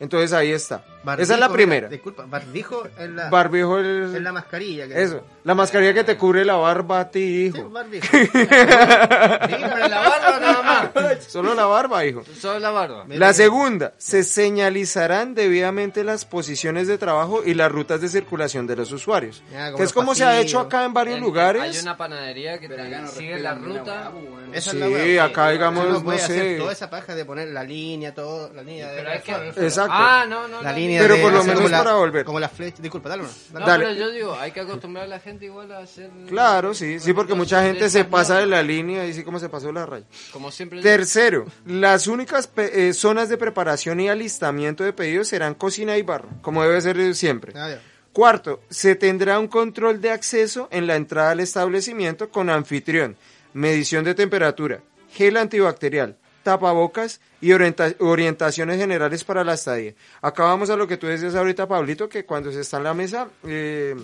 entonces ahí está. Barbijo, Esa es la mira, primera. disculpa, barbijo en la, Barbijo el- en la mascarilla. que- Eso, la mascarilla que te cubre la barba a ti, Sí, hijo. barbijo. Dígame, la barba nada más. Solo la barba, hijo. Solo la barba. Mira La segunda, se señalizarán debidamente las posiciones de trabajo y las rutas de circulación de los usuarios. Ya, que es como se ha hecho acá en varios En- lugares. Hay una panadería que Pero te no sigue la ruta. pues. Esa Sí, es la acá digamos, Uno no sé. toda esa paja de poner la línea, todo, la línea de... Pero hay que... Exacto. Ah, no, no. La no, línea Pero de- por lo menos como la- para volver. Como las flechas, disculpa, dale una. No, Dale. pero yo digo, hay que acostumbrar a la gente igual a hacer... Claro, sí, sí, porque mucha gente se pasa de la línea y sí como se pasó la raya. Como siempre... Tercero, las únicas eh, zonas de preparación y alistamiento de pedidos serán cocina y barra, como debe ser siempre. Ah, ya. Cuarto, se tendrá un control de acceso en la entrada al establecimiento con anfitrión, medición de temperatura, gel antibacterial, tapabocas y orienta- orientaciones generales para la estadía. Acá vamos a lo que tú decías ahorita, Pablito, que cuando se está en la mesa, eh,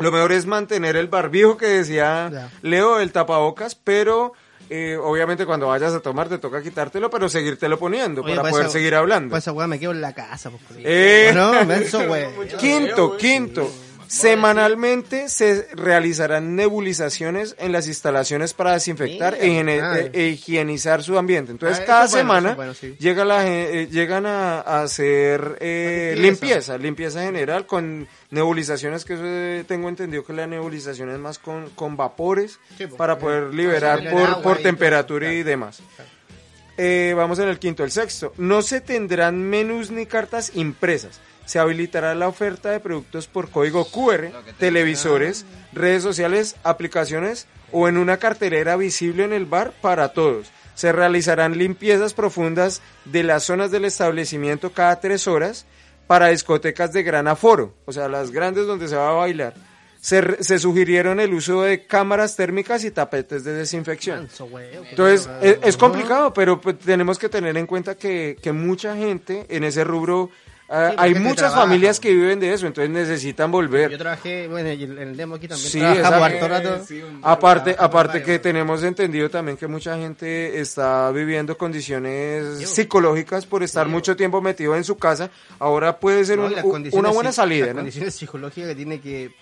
lo mejor es mantener el barbijo que decía Ya. Leo, el tapabocas, pero eh, obviamente cuando vayas a tomar te toca quitártelo, pero seguírtelo poniendo Oye, para pa' poder esa- seguir hablando. pa' esa weá me quedo en la casa, pues. Eh. ¿O no? Menso. Quinto, quinto. Semanalmente se realizarán nebulizaciones en las instalaciones para desinfectar e, higiene- e- e higienizar su ambiente. Entonces, Ah, eso cada es bueno, semana eso es bueno, sí. llega la, gen- eh, llegan a, a hacer eh, limpieza. limpieza, general con nebulizaciones, que eso eh, tengo entendido que la nebulización es más con, con vapores Sí, pues, para eh, poder liberar liberar por, agua por y temperatura y demás. Eh, vamos en el quinto. El sexto. No se tendrán menús ni cartas impresas. Se habilitará la oferta de productos por código QR, televisores, redes sociales, aplicaciones o en una cartelera visible en el bar para todos. Se realizarán limpiezas profundas de las zonas del establecimiento cada tres horas para discotecas de gran aforo, o sea, las grandes donde se va a bailar. Se, sugirieron el uso de cámaras térmicas y tapetes de desinfección. Entonces, no- es, es complicado, pero pues, tenemos que tener en cuenta que, que mucha gente en ese rubro, Sí, la hay muchas trabaja. familias que viven de eso, entonces necesitan Yo volver. trabajé, bueno, en el demo aquí también Sí, harto rato. Sí, Aparte, trabajo aparte que tenemos entendido también que mucha gente está viviendo condiciones Sí. psicológicas por estar Sí. mucho tiempo metido en su casa. Ahora puede ser No, un- una buena salida, Las ¿no? condiciones psicológicas que tiene que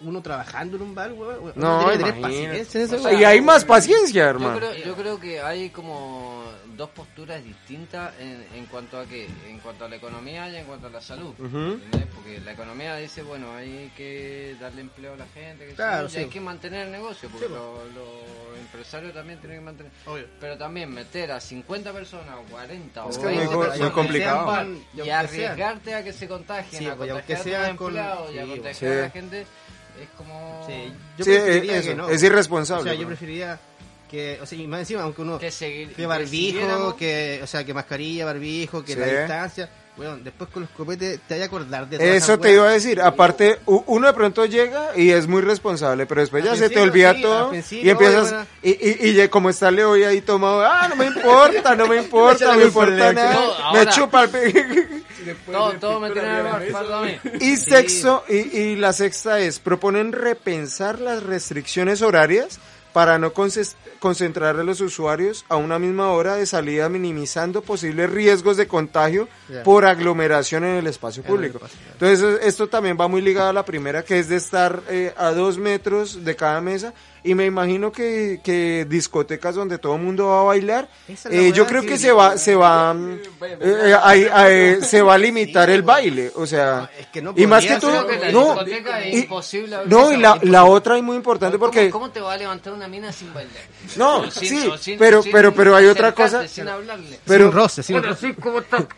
uno trabajando en un bar, uno No, tiene que paciencia O sea, y hay más paciencia, Yo hermano. creo, yo creo que hay como dos posturas distintas en, en cuanto a que en cuanto a la economía y en cuanto a la salud porque la economía dice bueno hay que darle empleo a la gente que Claro, y sí. hay que mantener el negocio porque Sí, los empresarios también tienen que mantener Obvio. pero también meter a 50 personas o 40 Es o que 20 muy co- muy personas complicado. Y y, aunque sean- arriesgarte a que se contagien Sí, a pues, contagiar a con- empleados y a sí, contagiar sí. a la gente es como Sí, yo Sí, preferiría que eso, no. es irresponsable, O sea, yo preferiría que, o sea, y más encima, aunque uno que seguir que barbijo, que, o sea, que mascarilla, barbijo, que Sí. la distancia, weón, después con los copetes te hay que acordar de todas Eso te iba a decir. Aparte, uno de pronto llega y es muy responsable, pero después Al ya se te olvida sí, todo y empiezas. bueno. Y, y, y como está Leo ahí tomado, ah, no me importa, no me importa, no me importa nada. no, me ahora- chupa el pe- todo, todo me tiene el a mí. Y Sí. sexto, y, y la sexta es, proponen repensar las restricciones horarias para no concentrar a los usuarios a una misma hora de salida, minimizando posibles riesgos de contagio por aglomeración en el espacio público. Entonces, esto también va muy ligado a la primera, que es de estar eh, a dos metros de cada mesa. Y me imagino que, que discotecas donde todo el mundo va a bailar, es eh, yo creo que se va, se va, mm, eh, ahí- ahí se va a limitar el baile, o sea, No, es que no y más que todo, que la no, discoteca es y- no, y la, la otra y muy importante ¿Cómo- porque, ¿Cómo te va a levantar una mina sin bailar? no, sin- sí, sin- pero, sin pero, pero hay otra cosa, Sin hablarle. pero, roce, sin roce. sí, ¿cómo estás?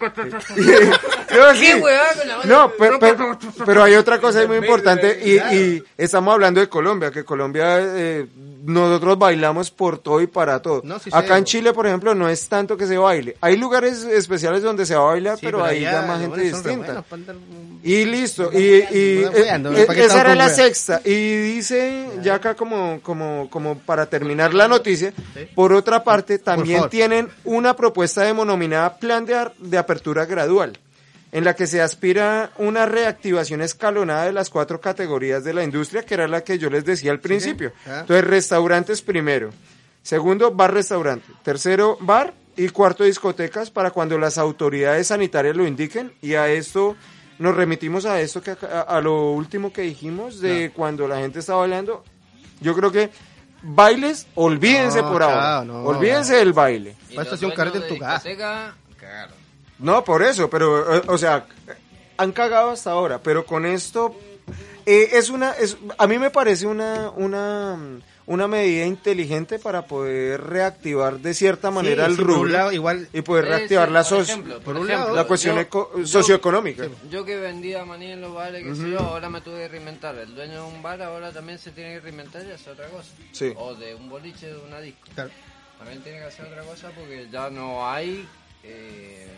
No, sí. ¿Qué weá con la mano? No, pero, pero, pero hay otra cosa muy importante y, y estamos hablando de Colombia, que Colombia eh, nosotros bailamos por todo y para todo. No, sí Acá sé, en Chile, por ejemplo, no es tanto que se baile. Hay lugares especiales donde se va a bailar, Sí, pero, ahí ya más gente distinta. buenos mm, Y listo, y, y eh, ¿para qué esa era la sexta. Y dice, ya acá como, como, como para terminar la noticia, por otra parte, también tienen una propuesta denominada Plan de, de Apertura Gradual, en la que se aspira una reactivación escalonada de las cuatro categorías de la industria, que era la que yo les decía al principio. Entonces, restaurantes primero. Segundo, bar-restaurante. Tercero, bar. Y cuarto, discotecas para cuando las autoridades sanitarias lo indiquen. Y a esto nos remitimos a esto, que a, a lo último que dijimos de cuando la gente está bailando. Yo creo que bailes, olvídense No, por ahora. no. olvídense del baile. Esto los hacía un carrete en tu casa. cagaron. No, por eso, pero, eh, o sea, han cagado hasta ahora, pero con esto eh, es una, es, a mí me parece una, una, mm, una medida inteligente para poder reactivar de cierta manera sí, el sí, por un rubro lado, igual y poder reactivar sí, la, por soci- ejemplo, por un ejemplo, lado, la cuestión yo- eco- yo- socioeconómica. Yo que vendía maní en los bares, que sé yo, ahora me tuve que reinventar. El dueño de un bar ahora también se tiene que reinventar y hacer otra cosa. Sí. O de un boliche de una disco. Claro. También tiene que hacer otra cosa porque ya no hay eh,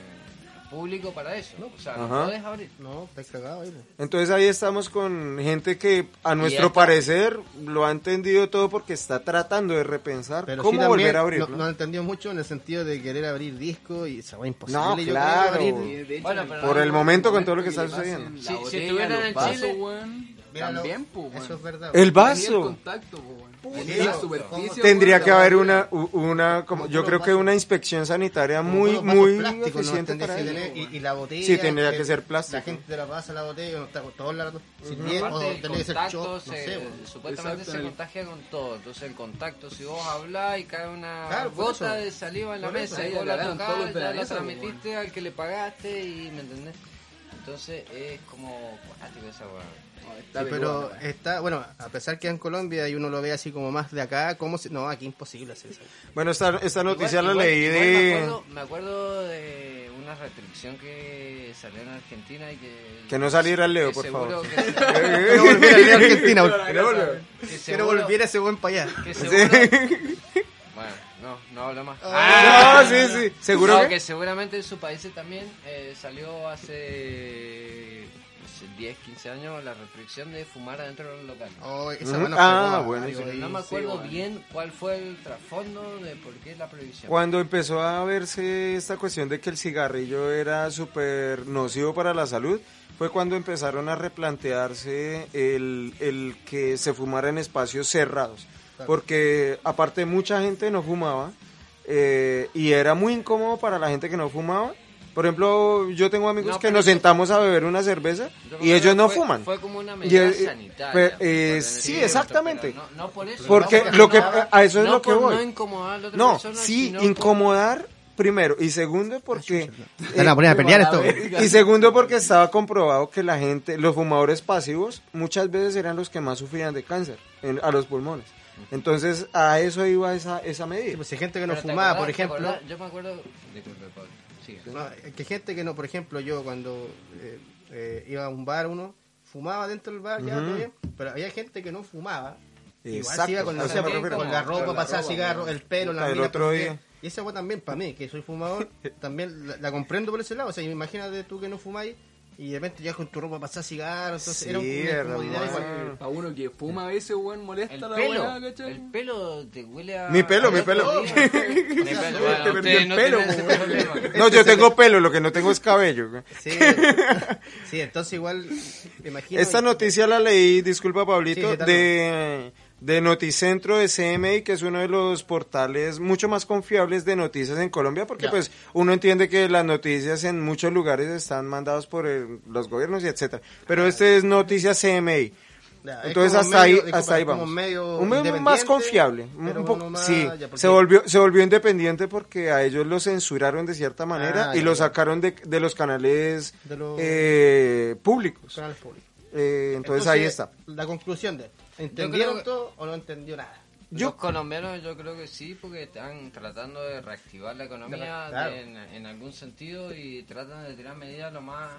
público para eso. O sea, no puedes abrir. No, está cagado ahí. Entonces ahí estamos con gente que a nuestro parecer lo ha entendido todo porque está tratando de repensar Pero cómo sí volver a abrir. no, no entendió mucho en el sentido de querer abrir disco y esa weá imposible. No, yo claro. abrir- hecho, Bueno, Por el momento con todo lo que está sucediendo. Si- si estuvieran en Chile- También, weón. Eso es verdad. El Tenía el vaso. contacto, po, Tendría que haber una, una como, yo creo que una inspección sanitaria muy, muy eficiente para y, y la botella. Sí, tendría que ser plástico. La gente te la pasa la botella, no está con todos lados. Si bien, o el tendría que ser contacto shot, no se- sé. supuestamente Exacto, se en el- contagia con todo. Entonces, el contacto, si vos hablás y cae una gota eso. de saliva en la mesa ahí y vos la tocás, la transmitiste al que le pagaste y, ¿me entendés? Entonces, es como cuático esa weá. No, está Sí, pero peludo, está, bueno, a pesar que en Colombia y uno lo ve así como más de acá, ¿cómo se- no, aquí imposible hacer eso. Bueno, esta, esta noticia Igual- la igual- leí igual Me de... acuerdo, me acuerdo de una restricción que salió en Argentina y que... Que no saliera el Leo, que por favor. Que, Quiero volver a leer Argentina, que Quiero seguro- volver a ese buen para allá. que seguro- Bueno, no, no hablo más. Ah, sí, sí. ¿Seguro No, que? que seguramente en su país también eh, salió hace 10, 15 años la restricción de fumar adentro de los locales. Oh, esa mano Ah, pegó bueno, Pero ahí. no me acuerdo bueno. bien cuál fue el trasfondo de por qué la prohibición. Cuando empezó a verse esta cuestión de que el cigarrillo era súper nocivo para la salud, fue cuando empezaron a replantearse el, el que se fumara en espacios cerrados. Porque aparte mucha gente no fumaba eh, y era muy incómodo para la gente que no fumaba. Por ejemplo, yo tengo amigos No, que nos sentamos a beber una cerveza y ellos no fue- fuman. Fue como una medida eh, sanitaria. eh, sí, exactamente. No, no por eso. Porque no, lo que no, a eso es no lo que voy. No incomodar a la otra No, persona, sí, sino por- incomodar primero y segundo porque Van a pelear esto. y segundo porque estaba comprobado que la gente, los fumadores pasivos muchas veces eran los que más sufrían de cáncer en- a los pulmones. Entonces a eso iba esa esa Sí, medida. pues, si hay gente que no Pero ¿te fumaba, acordás- por ejemplo. acordás? Yo me acuerdo. Disculpe, Pablo. Sigue. No, es que gente que no, por ejemplo, yo cuando eh, eh, iba a un bar, uno fumaba dentro del bar, ya, todo bien, pero había gente que no fumaba. Igual Exacto, iba con, a no eso sé, me con, la ropa, la pasaba cigarro, el pelo, la El mina, otro porque- día. Y esa fue también, para mí, que soy fumador, también la, la comprendo por ese lado. O sea, imagínate tú que no fumáis y de repente ya con tu ropa pasás cigarro, entonces Sí, era un- una incomodidad igual. Para uno que fuma a veces, weón, molesta El la pelo, weá, ¿cachai? el pelo te huele a... Mi pelo, mi pelo. Mi pelo, bueno, Te perdí ustedes el no pelo, yo tengo pelo, lo que no tengo es cabello. Sí, sí, entonces igual, me imagino. Esta noticia la leí, disculpa Pablito, Sí, de, de Noticentro de CMI, que es uno de los portales mucho más confiables de noticias en Colombia, porque pues uno entiende que las noticias en muchos lugares están mandadas por el- los gobiernos y etcétera. Pero este es Noticias CMI. Entonces hasta ahí, hasta ahí vamos. medio un medio más confiable, un poco- más- sí, se volvió, se volvió independiente porque a ellos lo censuraron de cierta manera Ah, y lo sacaron de, de los canales De los- eh, públicos. Eh, entonces, ahí está. La conclusión de esto. ¿Entendieron que- todo o no entendió nada? Yo- Los colombianos yo creo que sí, porque están tratando de reactivar la economía Claro. de- en, en algún sentido y tratan de tirar medidas lo más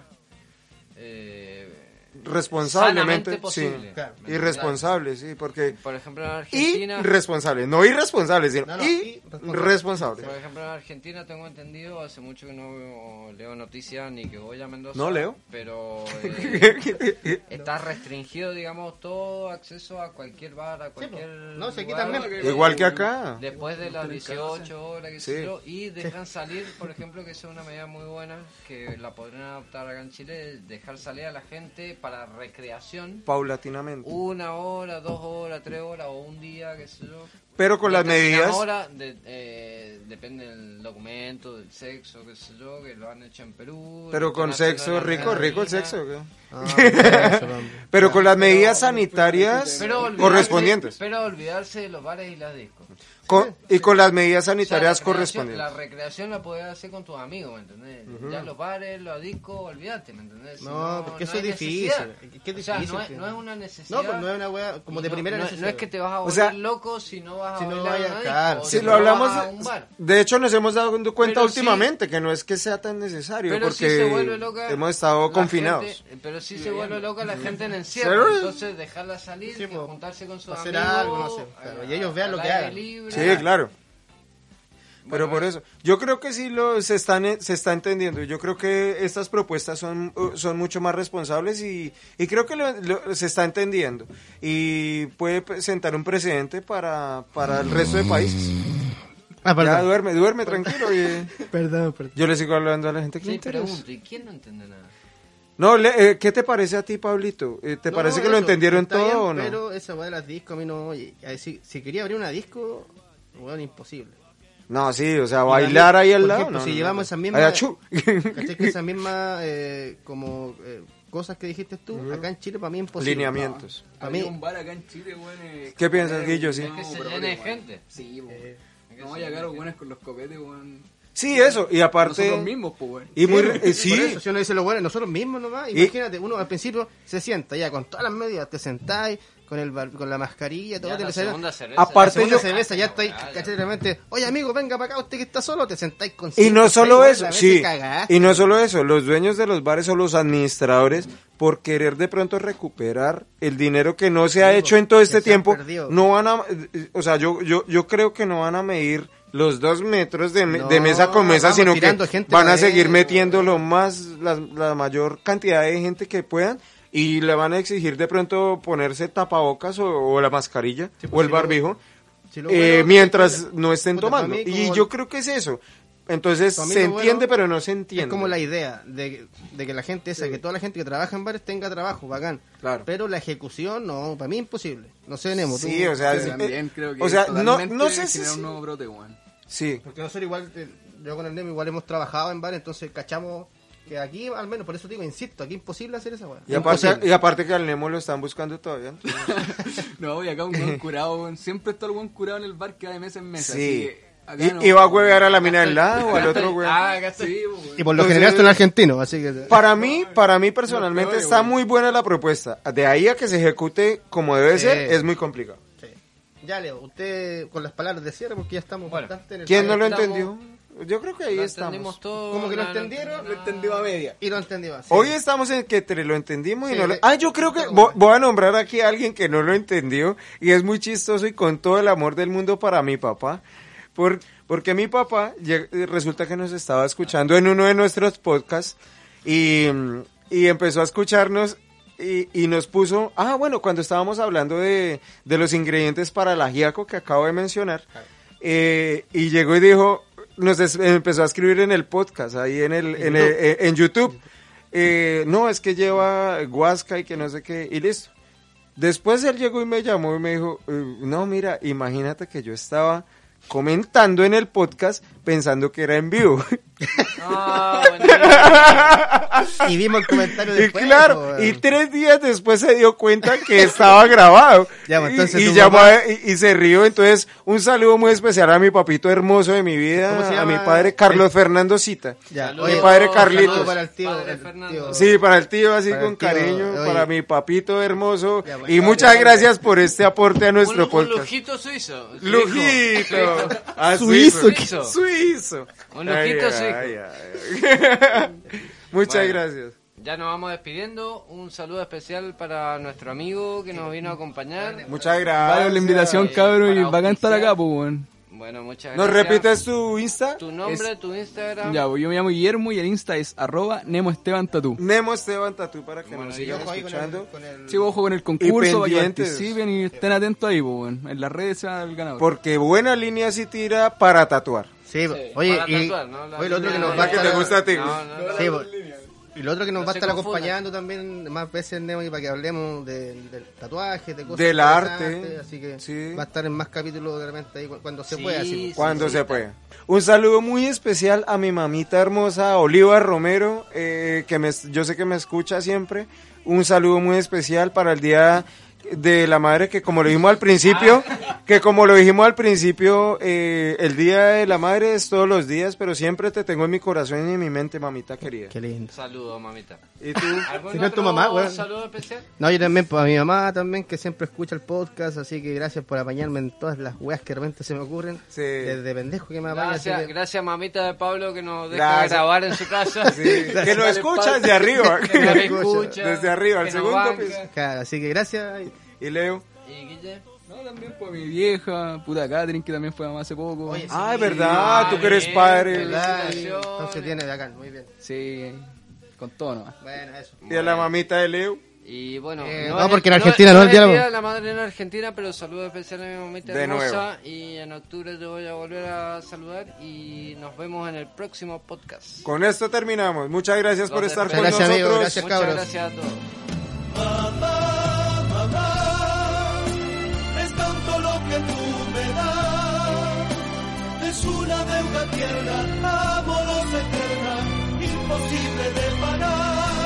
eh, responsablemente, sí. posible. Claro. ¿Me Irresponsable, sí, porque Por ejemplo, en y Argentina... responsable, no irresponsable, sino No, no, y responsable. Por ejemplo, en Argentina tengo entendido, hace mucho que no leo noticias ni que voy a Mendoza. No leo. Pero eh, está restringido, digamos, todo acceso a cualquier bar, a cualquier. No, sé, aquí lugar, también. Igual que acá. Después de las 18 horas, sé Sí. yo, y dejan salir, por ejemplo, que es una medida muy buena, que la podrían adoptar acá en Chile, dejar salir a la gente para recreación Paulatinamente. una hora, dos horas, tres horas o un día, qué sé yo. Pero con las medidas, hora, de- eh, depende del documento, del sexo, qué sé yo, que lo han hecho en Perú. pero con sexo rico, rico el sexo. ¿qué? Ah, Pero con las medidas sanitarias Pero olvidarse- correspondientes. Pero olvidarse de los bares y las discos. Con- y con las medidas O sea, sanitarias la correspondientes. La recreación la podés hacer con tus amigos, ¿me entendés? Ya los bares, los discos, olvídate, ¿me entendés? Si No, porque eso es difícil, O sea, difícil, no es, sí. no es una necesidad. No, pues no es una wea como de no- primera no, necesidad. no es que te vas a volver sea, loco si no vas a si no vaya- a Si si lo hablamos, a un bar. de hecho nos hemos dado cuenta Pero últimamente que no es que sea tan necesario Pero porque se vuelve loca hemos estado confinados. gente- pero sí se vuelve loca la gente en encierro. Entonces dejarla salir, juntarse con sus Hacer amigos. algo, no sé, claro, y ellos vean lo que hagan. Sí, claro. Pero por eso, yo creo que sí lo se están se está entendiendo. Yo creo que estas propuestas son uh, son mucho más responsables y, y creo que lo- lo- se está entendiendo y puede sentar un precedente para, para el resto de países. Ah, Ya duerme, duerme tranquilo. y- Perdón, perdón. yo le sigo hablando a la gente que le Sí, interesa. pregunto, ¿y quién no entiende nada? No, le- eh, ¿qué te parece a ti, Pablito? Eh, ¿Te No, parece no, que lo entendieron todo bien, o no? Pero esa weá de las discos a mí no. oye, a decir, si quería abrir una disco, weón, imposible. No, sí, o sea, bailar ahí al por lado. ejemplo, no, si no, llevamos no. esas mismas- esas mismas eh, como eh, cosas que dijiste tú, acá en Chile para mí es imposible. Lineamientos. Para Había mí, un bar acá en Chile, weón. eh, ¿Qué piensas, Guillo? Sí. Es que se pero, llena de weón. gente. Sí, weón. No vaya a caer weones con los copetes, weón. Sí, eso, y aparte... Nosotros mismos, pues. Y muy... Sí, eh, Por sí, eso, si uno dice lo bueno, nosotros mismos nomás, Y- imagínate, uno al principio se sienta ya con todas las medidas, te sentáis, con el bar- con la mascarilla, todo Ya te la segunda cerveza. Aparte la segunda yo- cerveza ya estáis, Ah. ¿cachai? Realmente, oye amigo, venga para acá, usted que está solo, te sentáis con Y no solo eso, sí. Y no solo eso, los dueños de los bares o los administradores, por querer de pronto recuperar el dinero que no se ha Sí, hecho en todo este tiempo, no van a, o sea, yo, yo, yo creo que no van a medir los dos metros de, me- No, de mesa con mesa, sino que van a seguir adentro, metiendo lo más, la, la mayor cantidad de gente que puedan. Y le van a exigir de pronto ponerse tapabocas o, o la mascarilla Sí, pues, o el si lo- barbijo si lo eh, mientras no estén para tomando. mí Y yo creo que es eso. Entonces se bueno entiende, pero no se entiende. Es como la idea de, de que la gente esa, que toda la gente que trabaja en bares tenga trabajo, bacán. Claro. Pero la ejecución, no, para mí imposible. No sé, Nemo. tú- Sí, o sea, también eh, creo que o sea, no, no sé si... un nuevo brote. Sí, Porque nosotros igual, eh, yo con el Nemo igual hemos trabajado en bares, entonces cachamos que aquí, al menos, por eso digo, insisto, aquí es imposible hacer esa weá. y aparte, y aparte que al Nemo lo están buscando todavía. No, y acá un buen curado. Siempre está el buen curado en el bar que va de mesa en mesa. Sí. así que acá no- Y, va a huevear a la mina del lado o al otro güey. Ah. Sí. Y por lo Entonces- general son argentinos, así que... Para mí, para mí personalmente está muy buena la propuesta. De ahí a que se ejecute como debe Sí. ser, es muy complicado. Sí. Ya, Leo, usted con las palabras de cierre, porque ya estamos Bueno, bastante en el... ¿Quién no lo estamos- entendió? Yo creo que ahí Lo estamos. entendimos todo. Como que lo entendieron, no. lo entendió a media. Y lo entendió así. Hoy estamos en que te lo entendimos y Sí, no lo... Ah, yo creo que vo- voy a nombrar aquí a alguien que no lo entendió y es muy chistoso y con todo el amor del mundo para mi papá. Por, porque mi papá resulta que nos estaba escuchando en uno de nuestros podcasts y, y empezó a escucharnos y, y nos puso... Ah, bueno, cuando estábamos hablando de, de los ingredientes para el ajíaco que acabo de mencionar eh, y llegó y dijo... Nos es- empezó a escribir en el podcast, ahí en, el, en, el- eh, en YouTube. Eh, no, es que lleva guasca y que no sé qué, y listo. Después él llegó y me llamó y me dijo, eh, no, mira, imagínate que yo estaba comentando en el podcast pensando que era en vivo. Bueno, Y vimos el comentario y después. claro, pues, y tres días después se dio cuenta que estaba grabado. Pues, entonces y, y llamó a- y, y se rió. Entonces, un saludo muy especial a mi papito hermoso de mi vida, ¿Cómo se a mi padre Carlos Fernando Cita. Ya, Mi padre Carlitos. para el tío, Padre el Fernando. tío- Sí, para el tío así Para con tío, cariño, oye. para mi papito hermoso. Ya, bueno, y muchas gracias por este aporte a nuestro un, un podcast. lujito suizo. Su Lujito. Ah, Suizo, Suizo. Un lujito Ay, ay, ay. Muchas Bueno. gracias. Ya nos vamos despidiendo. Un saludo especial para nuestro amigo que nos vino a acompañar. Muchas gracias. Vale la invitación, cabrón, y bacán estar acá, pues, weón. Bueno, muchas ¿Nos gracias. repites tu Insta? Tu nombre, tu Instagram. Ya, pues yo me llamo Guillermo y el Insta es arroba Nemo Esteban Tatú. Nemo Esteban Tatú para que Bueno, nos sigan ahí con el- escuchando. con el- Sí, ojo con el concurso para que participen y estén atentos ahí, pues. En las redes se va el ganador. Porque buena línea sí tira para tatuar. Sí, Sí, oye, para y, tatuar, ¿no? La oye, lo otro que nos de- va a que te estar... gusta a ti. No, no, no. Sí, pues, y lo otro que nos No va a estar acompañando también más veces, Nemo, y para que hablemos de- del tatuaje, de cosas Del arte, Así que sí. va a estar en más capítulos de repente ahí cu- cuando se Sí, pueda. sí, Cuando sí, se pueda. Un saludo muy especial a mi mamita hermosa, Oliva Romero, eh, que me, yo sé que me escucha siempre. Un saludo muy especial para el Día de la Madre, que como lo dijimos al principio, que como lo dijimos al principio, eh, el Día de la Madre es todos los días, pero siempre te tengo en mi corazón y en mi mente, mamita querida. Qué lindo. Saludo, mamita. ¿Y tú? ¿Algún Si no es tu otro mamá, weón. saludo especial? No, yo también, pues a mi mamá también, que siempre escucha el podcast, así que gracias por apañarme en todas las weas que de repente se me ocurren. Sí. Desde pendejo que me apaña. Gracias, que- gracias mamita de Pablo que nos deja Gracias. grabar en su casa. Sí, que lo escucha desde arriba. Que nos escucha. Desde arriba, al nos segundo piso. Claro, así que gracias. Y Leo. Y Guille. No, también pues mi vieja, puta Catherine, que también fue mamá hace poco. Oye, Ah, es verdad, tú que eres padre. Entonces tiene de acá, muy bien. Sí, con todo nomás. Bueno, eso. Y a la mamita de Leo. Y bueno, Eh, no, porque en Argentina no es el día de la- madre en Argentina, pero saludo especial a mi mamita De hermosa. Y en octubre te voy a volver a saludar. Y nos vemos en el próximo podcast. Con esto terminamos. Muchas gracias por estar con Gracias, amigo. nosotros. Gracias, Muchas cabros. gracias a todos. Que tú me das. Es una deuda tierna, amorosa eterna, imposible de pagar.